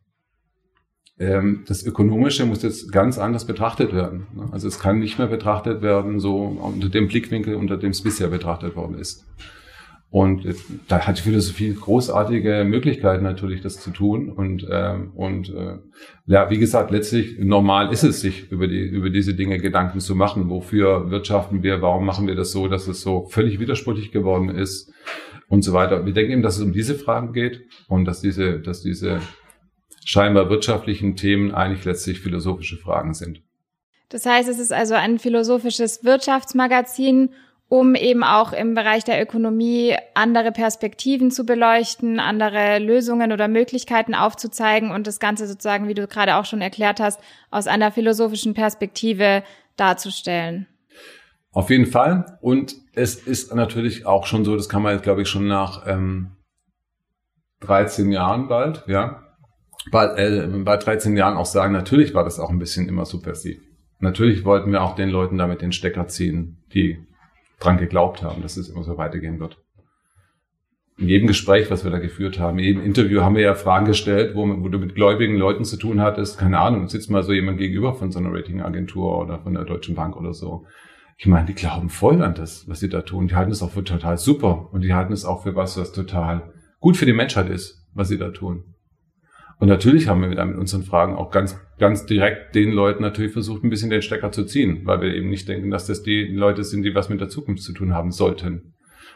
ähm, das Ökonomische muss jetzt ganz anders betrachtet werden. Ne? Also es kann nicht mehr betrachtet werden so unter dem Blickwinkel, unter dem es bisher betrachtet worden ist. Und da hat die Philosophie großartige Möglichkeiten natürlich, das zu tun. Und, ähm, und äh, ja, wie gesagt, letztlich normal ist es, sich über, die, über diese Dinge Gedanken zu machen. Wofür wirtschaften wir? Warum machen wir das so, dass es so völlig widersprüchlich geworden ist? Und so weiter. Wir denken eben, dass es um diese Fragen geht und dass diese, dass diese scheinbar wirtschaftlichen Themen eigentlich letztlich philosophische Fragen sind. Das heißt, es ist also ein philosophisches Wirtschaftsmagazin um eben auch im Bereich der Ökonomie andere Perspektiven zu beleuchten, andere Lösungen oder Möglichkeiten aufzuzeigen und das Ganze sozusagen, wie du gerade auch schon erklärt hast, aus einer philosophischen Perspektive darzustellen. Auf jeden Fall. Und es ist natürlich auch schon so, das kann man jetzt, glaube ich, schon nach ähm, 13 Jahren bald, ja, bei, äh, bei 13 Jahren auch sagen, natürlich war das auch ein bisschen immer subversiv. Natürlich wollten wir auch den Leuten damit den Stecker ziehen, die dran geglaubt haben, dass es immer so weitergehen wird. In jedem Gespräch, was wir da geführt haben, in jedem Interview haben wir ja Fragen gestellt, wo, wo du mit gläubigen Leuten zu tun hattest. Keine Ahnung, sitzt mal so jemand gegenüber von so einer Ratingagentur oder von der Deutschen Bank oder so. Ich meine, die glauben voll an das, was sie da tun. Die halten es auch für total super und die halten es auch für was, was total gut für die Menschheit ist, was sie da tun. Und natürlich haben wir da mit unseren Fragen auch ganz, ganz direkt den Leuten natürlich versucht, ein bisschen den Stecker zu ziehen, weil wir eben nicht denken, dass das die Leute sind, die was mit der Zukunft zu tun haben sollten.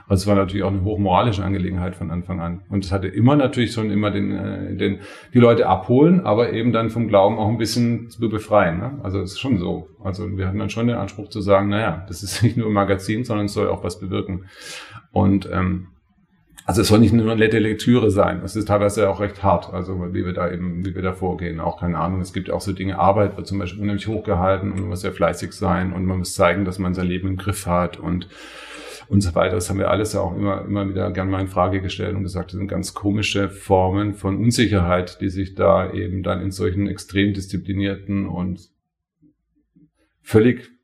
Also es war natürlich auch eine hochmoralische Angelegenheit von Anfang an. Und es hatte immer natürlich schon immer den, äh, den, die Leute abholen, aber eben dann vom Glauben auch ein bisschen zu befreien. Ne? Also es ist schon so. Also wir hatten dann schon den Anspruch zu sagen, naja, das ist nicht nur ein Magazin, sondern es soll auch was bewirken. Und ähm, also es soll nicht nur eine nette Lektüre sein. Es ist teilweise auch recht hart, also wie wir da eben, wie wir da vorgehen. Auch keine Ahnung. Es gibt auch so Dinge, Arbeit wird zum Beispiel unheimlich hochgehalten und man muss sehr fleißig sein und man muss zeigen, dass man sein Leben im Griff hat und und so weiter. Das haben wir alles ja auch immer, immer wieder gern mal in Frage gestellt und gesagt, das sind ganz komische Formen von Unsicherheit, die sich da eben dann in solchen extrem disziplinierten und völlig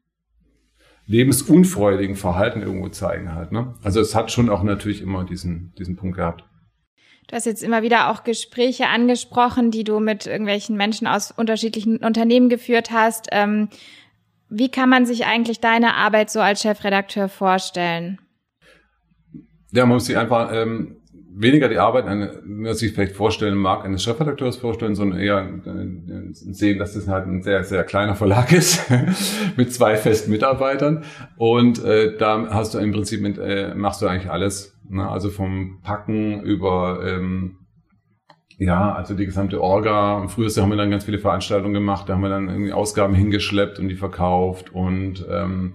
lebensunfreudigen Verhalten irgendwo zeigen halt. Ne? Also es hat schon auch natürlich immer diesen, diesen Punkt gehabt. Du hast jetzt immer wieder auch Gespräche angesprochen, die du mit irgendwelchen Menschen aus unterschiedlichen Unternehmen geführt hast. Ähm, wie kann man sich eigentlich deine Arbeit so als Chefredakteur vorstellen? Ja, man muss sich einfach ähm, weniger die Arbeit, eine, man sich vielleicht vorstellen mag, eines Chefredakteurs vorstellen, sondern eher äh, sehen, dass das halt ein sehr, sehr kleiner Verlag ist mit zwei festen Mitarbeitern. Und äh, da hast du im Prinzip mit, äh, machst du eigentlich alles. Ne? Also vom Packen über ähm, ja, also die gesamte Orga. Und früher haben wir dann ganz viele Veranstaltungen gemacht, da haben wir dann irgendwie Ausgaben hingeschleppt und die verkauft und ähm,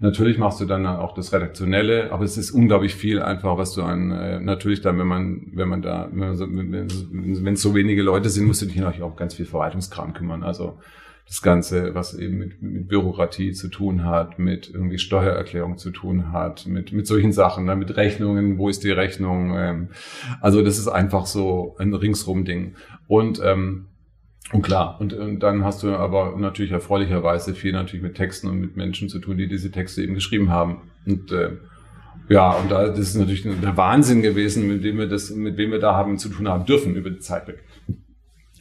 Natürlich machst du dann auch das Redaktionelle, aber es ist unglaublich viel einfach, was du an, äh, natürlich dann, wenn man, wenn man da, wenn es so wenige Leute sind, musst du dich natürlich auch ganz viel Verwaltungskram kümmern. Also das Ganze, was eben mit, mit Bürokratie zu tun hat, mit irgendwie Steuererklärung zu tun hat, mit, mit solchen Sachen, ne, mit Rechnungen, wo ist die Rechnung? Ähm, also das ist einfach so ein Ringsrum-Ding. Und ähm, und klar, und, und dann hast du aber natürlich erfreulicherweise viel natürlich mit Texten und mit Menschen zu tun, die diese Texte eben geschrieben haben. Und äh, ja, und da das ist natürlich der Wahnsinn gewesen, mit dem wir das, mit wem wir da haben zu tun haben dürfen über die Zeit weg.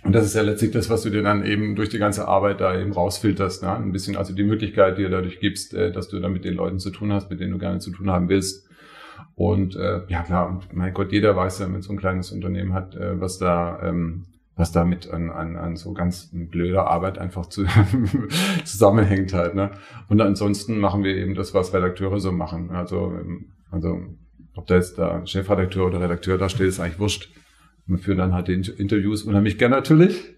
Und das ist ja letztlich das, was du dir dann eben durch die ganze Arbeit da eben rausfilterst. Ne? Ein bisschen also die Möglichkeit, die du dadurch gibst, äh, dass du dann mit den Leuten zu tun hast, mit denen du gerne zu tun haben willst. Und äh, ja klar, mein Gott, jeder weiß ja, wenn so ein kleines Unternehmen hat, äh, was da ähm, was damit an, an, an so ganz blöder Arbeit einfach zu, zusammenhängt halt. Ne? Und ansonsten machen wir eben das, was Redakteure so machen. Also, ähm, also ob da jetzt der Chefredakteur oder Redakteur da steht, ist eigentlich wurscht. Wir führen dann halt die Interviews unheimlich gern natürlich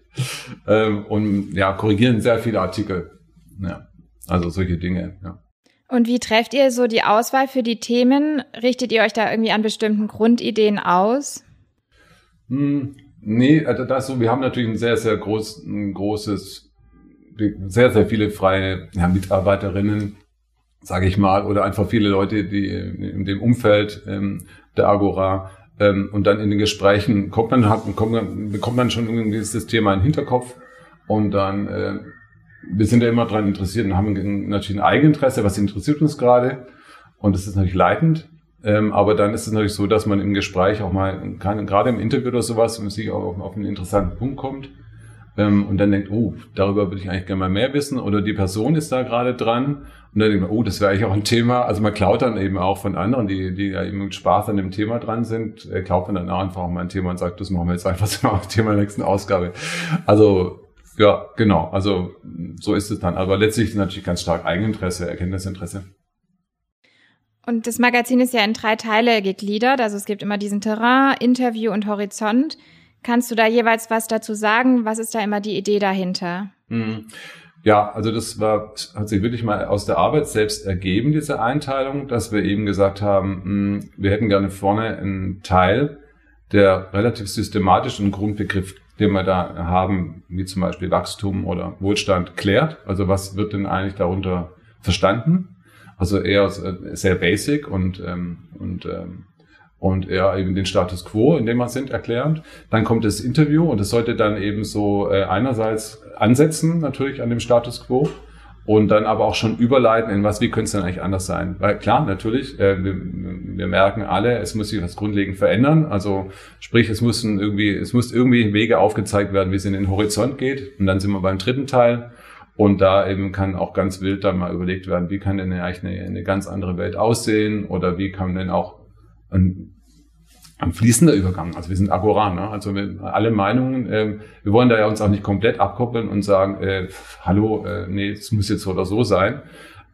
ähm, und ja, korrigieren sehr viele Artikel. Ja, also solche Dinge, ja. Und wie trefft ihr so die Auswahl für die Themen? Richtet ihr euch da irgendwie an bestimmten Grundideen aus? Hm, Nee, also das so, wir haben natürlich ein sehr, sehr groß, ein großes, sehr, sehr viele freie ja, Mitarbeiterinnen, sage ich mal, oder einfach viele Leute, die in dem Umfeld ähm, der Agora ähm, und dann in den Gesprächen kommt man, hat, kommt bekommt man schon irgendwie dieses Thema in den Hinterkopf und dann, äh, wir sind ja immer daran interessiert und haben natürlich ein Eigeninteresse, was interessiert uns gerade und das ist natürlich leitend ähm, aber dann ist es natürlich so, dass man im Gespräch auch mal, kann, gerade im Interview oder sowas, man sich auch auf, auf einen interessanten Punkt kommt ähm, und dann denkt, oh, darüber würde ich eigentlich gerne mal mehr wissen oder die Person ist da gerade dran und dann denkt man, oh, das wäre eigentlich auch ein Thema. Also man klaut dann eben auch von anderen, die, die ja eben mit Spaß an dem Thema dran sind, äh, klaut man dann auch einfach mal ein Thema und sagt, das machen wir jetzt einfach so ein Thema der nächsten Ausgabe. Also ja, genau. Also so ist es dann. Aber letztlich natürlich ganz stark Eigeninteresse, Erkenntnisinteresse. Und das Magazin ist ja in drei Teile gegliedert. Also es gibt immer diesen Terrain, Interview und Horizont. Kannst du da jeweils was dazu sagen? Was ist da immer die Idee dahinter? Mhm. Ja, also das war, hat sich wirklich mal aus der Arbeit selbst ergeben, diese Einteilung, dass wir eben gesagt haben, hm, wir hätten gerne vorne einen Teil, der relativ systematisch einen Grundbegriff, den wir da haben, wie zum Beispiel Wachstum oder Wohlstand, klärt. Also was wird denn eigentlich darunter verstanden? Also eher sehr basic und, ähm, und, ähm, und eher eben den Status quo, in dem wir sind, erklärend. Dann kommt das Interview und es sollte dann eben so äh, einerseits ansetzen natürlich an dem Status quo und dann aber auch schon überleiten in was, wie könnte es denn eigentlich anders sein? Weil klar, natürlich, äh, wir, wir merken alle, es muss sich was grundlegend verändern. Also sprich, es müssen irgendwie, es muss irgendwie Wege aufgezeigt werden, wie es in den Horizont geht. Und dann sind wir beim dritten Teil. Und da eben kann auch ganz wild dann mal überlegt werden, wie kann denn eigentlich eine, eine ganz andere Welt aussehen oder wie kann denn auch ein, ein fließender Übergang, also wir sind Agora, ne? also alle Meinungen, äh, wir wollen da ja uns auch nicht komplett abkoppeln und sagen, äh, hallo, äh, nee, es muss jetzt so oder so sein.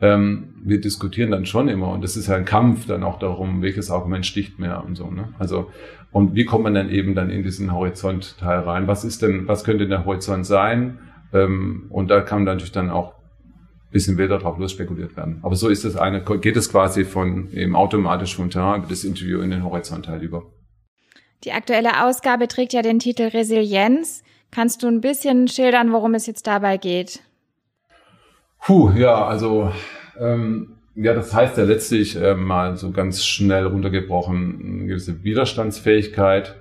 Ähm, wir diskutieren dann schon immer und es ist ja ein Kampf dann auch darum, welches Argument sticht mehr und so. Ne? Also und wie kommt man dann eben dann in diesen Horizontteil rein? Was ist denn, was könnte der Horizont sein? Ähm, und da kann natürlich dann auch ein bisschen wilder drauf los spekuliert werden. Aber so ist das eine, geht es quasi von eben automatisch vom Terrain über das Interview in den Horizontal über. Die aktuelle Ausgabe trägt ja den Titel Resilienz. Kannst du ein bisschen schildern, worum es jetzt dabei geht? Puh, ja, also ähm, ja, das heißt ja letztlich äh, mal so ganz schnell runtergebrochen eine gewisse Widerstandsfähigkeit,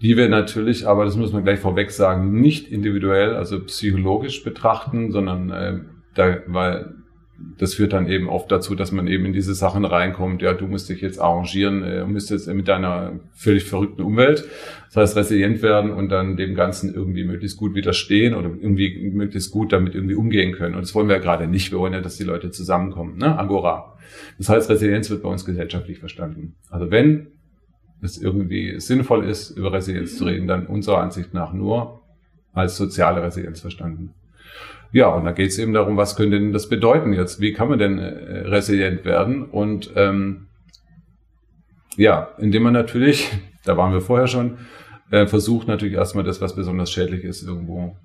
die wir natürlich, aber das muss man gleich vorweg sagen, nicht individuell, also psychologisch betrachten, sondern äh, da, weil das führt dann eben oft dazu, dass man eben in diese Sachen reinkommt, ja, du musst dich jetzt arrangieren, äh, musst jetzt mit deiner völlig verrückten Umwelt, das heißt resilient werden und dann dem Ganzen irgendwie möglichst gut widerstehen oder irgendwie möglichst gut damit irgendwie umgehen können. Und das wollen wir ja gerade nicht. Wir wollen ja, dass die Leute zusammenkommen, ne? Agora. Das heißt, Resilienz wird bei uns gesellschaftlich verstanden. Also wenn es irgendwie sinnvoll ist, über Resilienz zu reden, dann unserer Ansicht nach nur als soziale Resilienz verstanden. Ja, und da geht es eben darum, was könnte denn das bedeuten jetzt? Wie kann man denn äh, resilient werden? Und ähm, ja, indem man natürlich, da waren wir vorher schon, äh, versucht natürlich erstmal das, was besonders schädlich ist, irgendwo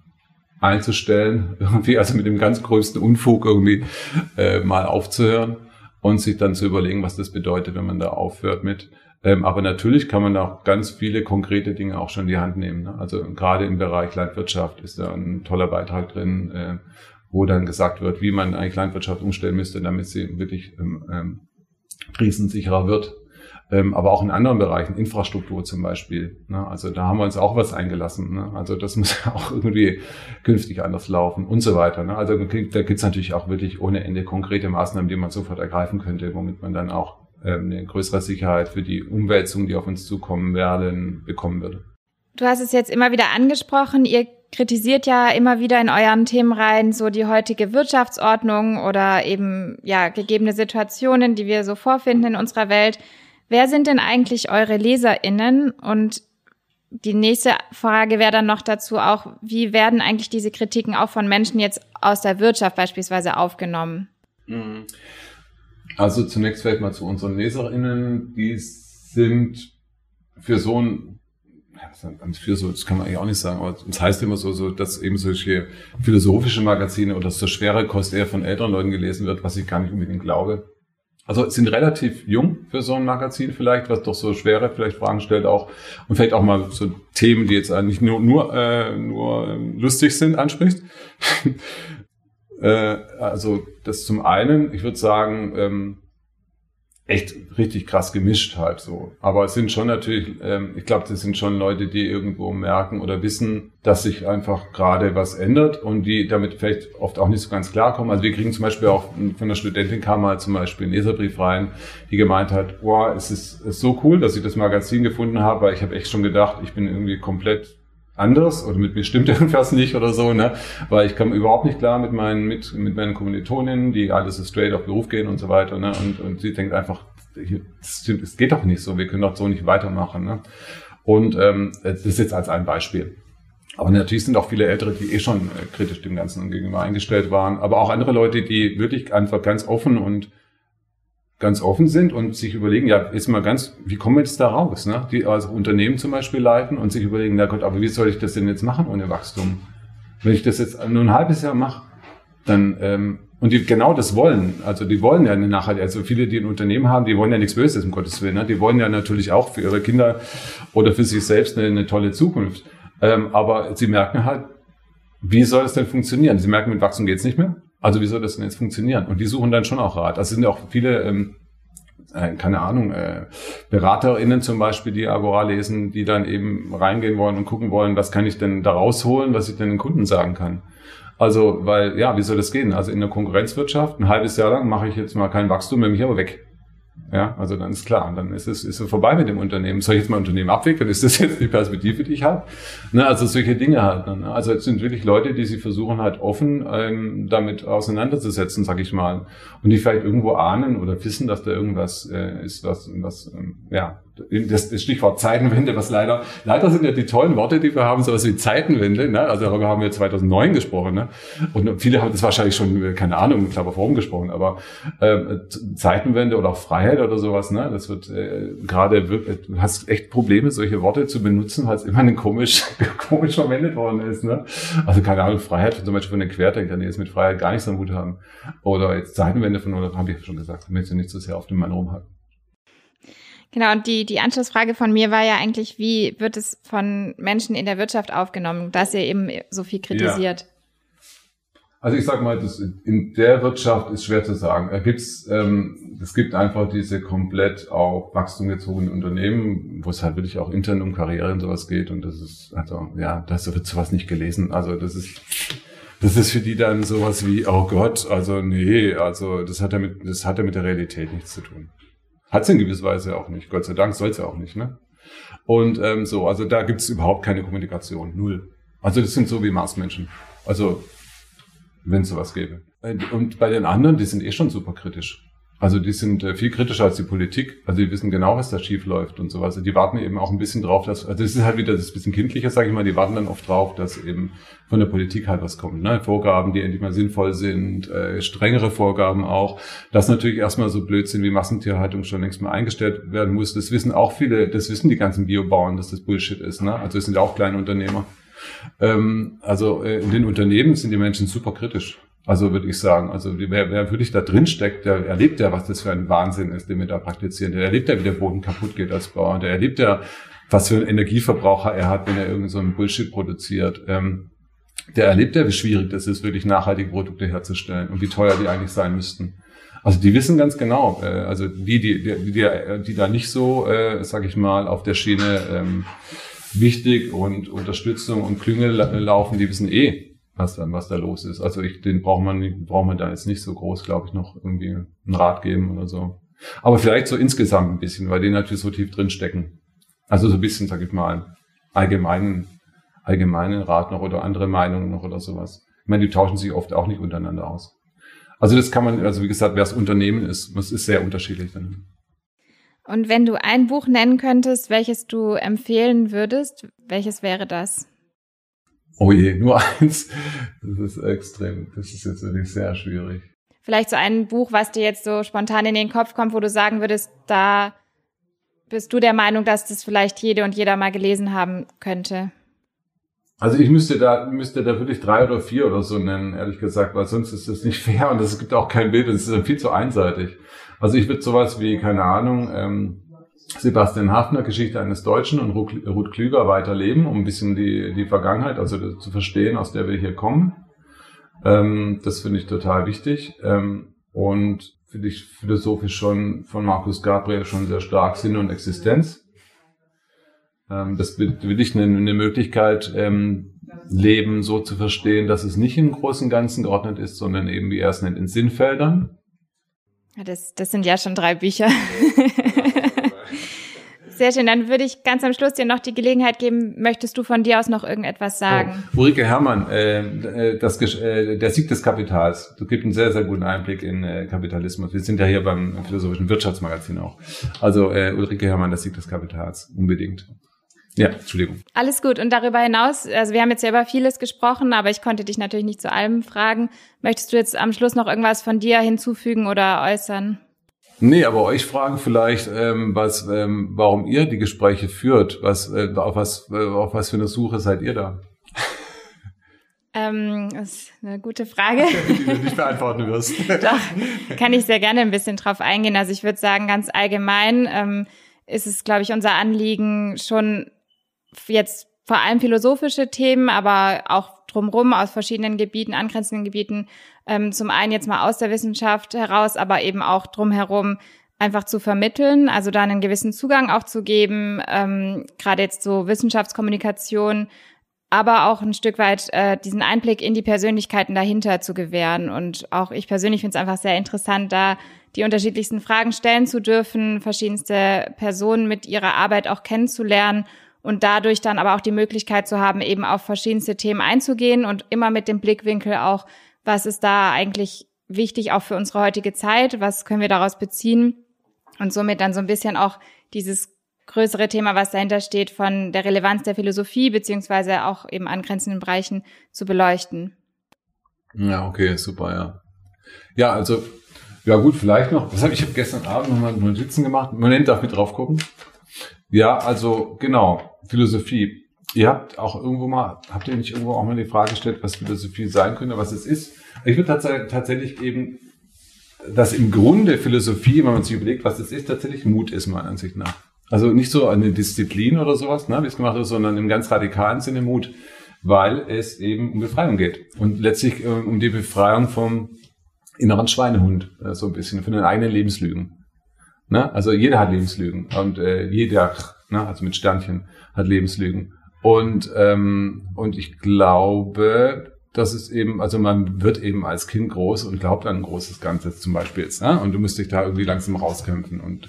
einzustellen, irgendwie also mit dem ganz größten Unfug irgendwie äh, mal aufzuhören und sich dann zu überlegen, was das bedeutet, wenn man da aufhört mit. Ähm, aber natürlich kann man auch ganz viele konkrete Dinge auch schon in die Hand nehmen. Ne? Also gerade im Bereich Landwirtschaft ist da ein toller Beitrag drin, äh, wo dann gesagt wird, wie man eigentlich Landwirtschaft umstellen müsste, damit sie wirklich ähm, ähm, krisensicherer wird. Ähm, aber auch in anderen Bereichen, Infrastruktur zum Beispiel. Ne? Also da haben wir uns auch was eingelassen. Ne? Also das muss auch irgendwie künftig anders laufen und so weiter. Also da gibt es natürlich auch wirklich ohne Ende konkrete Maßnahmen, die man sofort ergreifen könnte, womit man dann auch ähm, eine größere Sicherheit für die Umwälzungen, die auf uns zukommen werden, bekommen würde. Du hast es jetzt immer wieder angesprochen. Ihr kritisiert ja immer wieder in euren Themenreihen so die heutige Wirtschaftsordnung oder eben ja gegebene Situationen, die wir so vorfinden in unserer Welt. Wer sind denn eigentlich eure LeserInnen? Und die nächste Frage wäre dann noch dazu auch, wie werden eigentlich diese Kritiken auch von Menschen jetzt aus der Wirtschaft beispielsweise aufgenommen? Mhm. Also zunächst vielleicht mal zu unseren LeserInnen. Die sind für so ein, für so, das kann man eigentlich auch nicht sagen, aber es heißt immer so, so, dass eben solche philosophische Magazine oder so schwere Kost eher von älteren Leuten gelesen wird, was ich gar nicht unbedingt glaube. Also sind relativ jung für so ein Magazin vielleicht, was doch so schwere vielleicht Fragen stellt auch und vielleicht auch mal so Themen, die jetzt eigentlich nur nur äh, nur lustig sind, anspricht. Äh, also das zum einen, ich würde sagen, ähm, echt richtig krass gemischt halt so. Aber es sind schon natürlich, ähm, ich glaube, das sind schon Leute, die irgendwo merken oder wissen, dass sich einfach gerade was ändert und die damit vielleicht oft auch nicht so ganz klarkommen. Also wir kriegen zum Beispiel auch von einer Studentin kam mal zum Beispiel einen Leserbrief rein, die gemeint hat, boah, es ist, ist so cool, dass ich das Magazin gefunden habe, weil ich habe echt schon gedacht, ich bin irgendwie komplett anders oder mit mir stimmt irgendwas nicht oder so, ne? Weil ich komme überhaupt nicht klar mit meinen, mit, mit meinen Kommilitoninnen, die alles so straight auf Beruf gehen und so weiter, ne? Und, und sie denkt einfach, es geht doch nicht so, wir können doch so nicht weitermachen, ne? Und ähm, das ist jetzt als ein Beispiel. Aber natürlich sind auch viele Ältere, die eh schon äh, kritisch dem Ganzen gegenüber eingestellt waren, aber auch andere Leute, die wirklich einfach ganz offen und ganz offen sind und sich überlegen, ja, jetzt mal ganz, wie kommen wir jetzt da raus? Ne? Die also Unternehmen zum Beispiel leiten und sich überlegen, na Gott, aber wie soll ich das denn jetzt machen ohne Wachstum? Wenn ich das jetzt nur ein halbes Jahr mache, dann ähm, und die genau das wollen, also die wollen ja eine Nachhaltigkeit, also viele, die ein Unternehmen haben, die wollen ja nichts Böses, um Gottes Willen, ne? die wollen ja natürlich auch für ihre Kinder oder für sich selbst eine, eine tolle Zukunft. Ähm, aber sie merken halt, wie soll das denn funktionieren? Sie merken, mit Wachstum geht's nicht mehr. Also wie soll das denn jetzt funktionieren? Und die suchen dann schon auch Rat. Das sind ja auch viele, ähm, äh, keine Ahnung, äh, BeraterInnen zum Beispiel, die Agora lesen, die dann eben reingehen wollen und gucken wollen, was kann ich denn da rausholen, was ich denn den Kunden sagen kann. Also, weil, ja, wie soll das gehen? Also in der Konkurrenzwirtschaft, ein halbes Jahr lang mache ich jetzt mal kein Wachstum, nehme ich aber weg. Ja, also dann ist klar, dann ist es, ist es vorbei mit dem Unternehmen. Soll ich jetzt mein Unternehmen abwickeln? Ist das jetzt die Perspektive, die ich habe? Ne, also solche Dinge halt. Ne? Also es sind wirklich Leute, die sich versuchen halt offen ähm, damit auseinanderzusetzen, sag ich mal. Und die vielleicht irgendwo ahnen oder wissen, dass da irgendwas äh, ist, was, was ähm, ja, das, das Stichwort Zeitenwende, was leider, leider sind ja die tollen Worte, die wir haben, sowas wie Zeitenwende, ne? also darüber haben wir 2009 gesprochen, ne? und viele haben das wahrscheinlich schon, keine Ahnung, ich glaube, warum gesprochen, aber äh, Zeitenwende oder auch Freiheit oder sowas, ne? das wird äh, gerade, wirklich, du hast echt Probleme, solche Worte zu benutzen, weil es immer ein komisch, komisch verwendet worden ist. Ne? Also keine Ahnung, Freiheit zum Beispiel von den Querdenkern, die jetzt mit Freiheit gar nichts am Hut haben, oder jetzt Zeitenwende von, oder habe ich schon gesagt, ich möchte nicht so sehr auf den Mann rumhacken. Genau, und die, die Anschlussfrage von mir war ja eigentlich, wie wird es von Menschen in der Wirtschaft aufgenommen, dass ihr eben so viel kritisiert? Ja. Also ich sage mal, das in der Wirtschaft ist schwer zu sagen. Da gibt's, ähm, es gibt einfach diese komplett auf Wachstum gezogenen Unternehmen, wo es halt wirklich auch intern um Karriere und sowas geht. Und das ist, also ja, das wird sowas nicht gelesen. Also das ist, das ist für die dann sowas wie, oh Gott, also nee, also das hat ja mit, das hat ja mit der Realität nichts zu tun. Hat es in gewisser Weise auch nicht. Gott sei Dank soll ja auch nicht, ne? Und ähm, so, also da gibt's überhaupt keine Kommunikation, null. Also das sind so wie Marsmenschen. Also wenn es sowas gäbe. Und bei den anderen, die sind eh schon super kritisch. Also die sind äh, viel kritischer als die Politik. Also die wissen genau, was da schief läuft und sowas. Die warten eben auch ein bisschen drauf, dass, also es ist halt wieder das bisschen kindlicher, sage ich mal, die warten dann oft drauf, dass eben von der Politik halt was kommt. Ne? Vorgaben, die endlich mal sinnvoll sind, äh, strengere Vorgaben auch. Dass natürlich erstmal so Blödsinn wie Massentierhaltung schon längst mal eingestellt werden muss. Das wissen auch viele, das wissen die ganzen Biobauern, dass das Bullshit ist. Ne? Also es sind auch kleine Unternehmer. Ähm, also äh, in den Unternehmen sind die Menschen super kritisch. Also würde ich sagen, also wer, wer wirklich da drin steckt, der erlebt ja, was das für ein Wahnsinn ist, den wir da praktizieren. Der erlebt ja, wie der Boden kaputt geht als Bauer. Der erlebt ja, was für einen Energieverbraucher er hat, wenn er irgend so einen Bullshit produziert. Ähm, der erlebt ja, wie schwierig das ist, wirklich nachhaltige Produkte herzustellen und wie teuer die eigentlich sein müssten. Also die wissen ganz genau, äh, also die, die, die, die, die da nicht so, äh, sag ich mal, auf der Schiene ähm, wichtig und Unterstützung und Klüngel laufen, die wissen eh, was dann, was da los ist. Also ich, den braucht man, braucht man da jetzt nicht so groß, glaube ich, noch irgendwie einen Rat geben oder so. Aber vielleicht so insgesamt ein bisschen, weil die natürlich so tief drin stecken. Also so ein bisschen, sag ich mal, allgemeinen, allgemeinen Rat noch oder andere Meinungen noch oder sowas. Ich meine, die tauschen sich oft auch nicht untereinander aus. Also das kann man, also wie gesagt, wer das Unternehmen ist, das ist sehr unterschiedlich dann. Und wenn du ein Buch nennen könntest, welches du empfehlen würdest, welches wäre das? Oh je, nur eins. Das ist extrem. Das ist jetzt wirklich sehr schwierig. Vielleicht so ein Buch, was dir jetzt so spontan in den Kopf kommt, wo du sagen würdest, da bist du der Meinung, dass das vielleicht jede und jeder mal gelesen haben könnte? Also ich müsste da, müsste da wirklich drei oder vier oder so nennen, ehrlich gesagt, weil sonst ist das nicht fair und es gibt auch kein Bild und es ist viel zu einseitig. Also ich würde sowas wie, keine Ahnung, ähm, Sebastian Hafner, Geschichte eines Deutschen und Ruth Klüger weiterleben, um ein bisschen die, die Vergangenheit, also zu verstehen, aus der wir hier kommen. Ähm, das finde ich total wichtig. Ähm, und finde ich philosophisch schon von Markus Gabriel schon sehr stark Sinn und Existenz. Ähm, das will ich eine, eine Möglichkeit, ähm, Leben so zu verstehen, dass es nicht im großen Ganzen geordnet ist, sondern eben, wie er es nennt, in Sinnfeldern. Das, das sind ja schon drei Bücher. Sehr schön. Dann würde ich ganz am Schluss dir noch die Gelegenheit geben. Möchtest du von dir aus noch irgendetwas sagen? Oh, Ulrike Herrmann, äh, äh das, äh, der Sieg des Kapitals. Du gibst einen sehr, sehr guten Einblick in äh, Kapitalismus. Wir sind ja hier beim philosophischen Wirtschaftsmagazin auch. Also äh, Ulrike Herrmann, das Sieg des Kapitals. Unbedingt. Ja, Entschuldigung. Alles gut. Und darüber hinaus, also wir haben jetzt ja über vieles gesprochen, aber ich konnte dich natürlich nicht zu allem fragen. Möchtest du jetzt am Schluss noch irgendwas von dir hinzufügen oder äußern? Nee, aber euch fragen vielleicht, ähm, was, ähm, warum ihr die Gespräche führt. Was, äh, auf, was, äh, auf was für eine Suche seid ihr da? Ähm, das ist eine gute Frage. die du nicht beantworten wirst. Doch, kann ich sehr gerne ein bisschen drauf eingehen. Also ich würde sagen, ganz allgemein ähm, ist es, glaube ich, unser Anliegen schon jetzt vor allem philosophische Themen, aber auch drumrum aus verschiedenen Gebieten, angrenzenden Gebieten, ähm, zum einen jetzt mal aus der Wissenschaft heraus, aber eben auch drumherum einfach zu vermitteln, also da einen gewissen Zugang auch zu geben, ähm, gerade jetzt so Wissenschaftskommunikation, aber auch ein Stück weit äh, diesen Einblick in die Persönlichkeiten dahinter zu gewähren. Und auch ich persönlich finde es einfach sehr interessant, da die unterschiedlichsten Fragen stellen zu dürfen, verschiedenste Personen mit ihrer Arbeit auch kennenzulernen und dadurch dann aber auch die Möglichkeit zu haben, eben auf verschiedenste Themen einzugehen und immer mit dem Blickwinkel auch, was ist da eigentlich wichtig auch für unsere heutige Zeit, was können wir daraus beziehen und somit dann so ein bisschen auch dieses größere Thema, was dahinter steht, von der Relevanz der Philosophie beziehungsweise auch eben angrenzenden Bereichen zu beleuchten. Ja, okay, super, ja. Ja, also, ja gut, vielleicht noch, was habe ich, ich gestern Abend nochmal Notizen gemacht. Moment, darf mit drauf gucken? Ja, also genau, Philosophie. Ihr habt auch irgendwo mal, habt ihr nicht irgendwo auch mal die Frage gestellt, was Philosophie sein könnte, was es ist? Ich würde tatsächlich eben dass im Grunde Philosophie, wenn man sich überlegt, was das ist, tatsächlich Mut ist, meiner Ansicht nach. Also nicht so eine Disziplin oder sowas, ne, wie es gemacht ist, sondern im ganz radikalen Sinne Mut, weil es eben um Befreiung geht. Und letztlich äh, um die Befreiung vom inneren Schweinehund, äh, so ein bisschen, von den eigenen Lebenslügen. Ne? Also jeder hat Lebenslügen und äh, jeder, ne, also mit Sternchen, hat Lebenslügen. Und, ähm, und ich glaube, dass es eben, also man wird eben als Kind groß und glaubt an ein großes Ganzes zum Beispiel jetzt, ne? und du musst dich da irgendwie langsam rauskämpfen und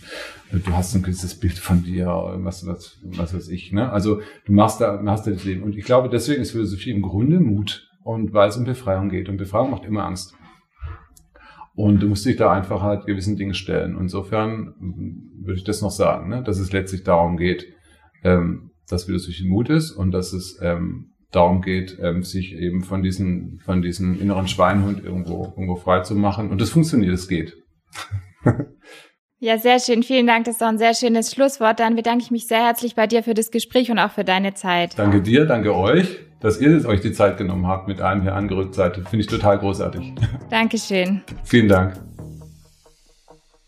du hast ein gewisses Bild von dir, was, was, was weiß ich, ne? Also du machst da, machst da das Leben. Und ich glaube, deswegen ist Philosophie im Grunde Mut und weil es um Befreiung geht. Und Befreiung macht immer Angst. Und du musst dich da einfach halt gewissen Dingen stellen. Insofern würde ich das noch sagen, ne? dass es letztlich darum geht, ähm, dass Philosophie Mut ist und dass es ähm, darum geht, ähm, sich eben von diesen, von diesem inneren Schweinhund irgendwo, irgendwo frei zu machen. Und das funktioniert, es geht. Ja, sehr schön. Vielen Dank. Das ist doch ein sehr schönes Schlusswort. Dann bedanke ich mich sehr herzlich bei dir für das Gespräch und auch für deine Zeit. Danke dir, danke euch, dass ihr euch die Zeit genommen habt, mit einem hier angerückt seid. Finde ich total großartig. Dankeschön. Vielen Dank.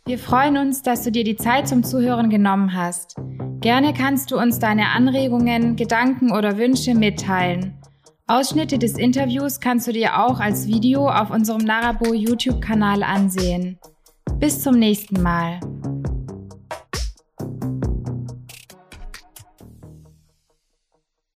Wir freuen uns, dass du dir die Zeit zum Zuhören genommen hast. Gerne kannst du uns deine Anregungen, Gedanken oder Wünsche mitteilen. Ausschnitte des Interviews kannst du dir auch als Video auf unserem Narabo YouTube-Kanal ansehen. Bis zum nächsten Mal.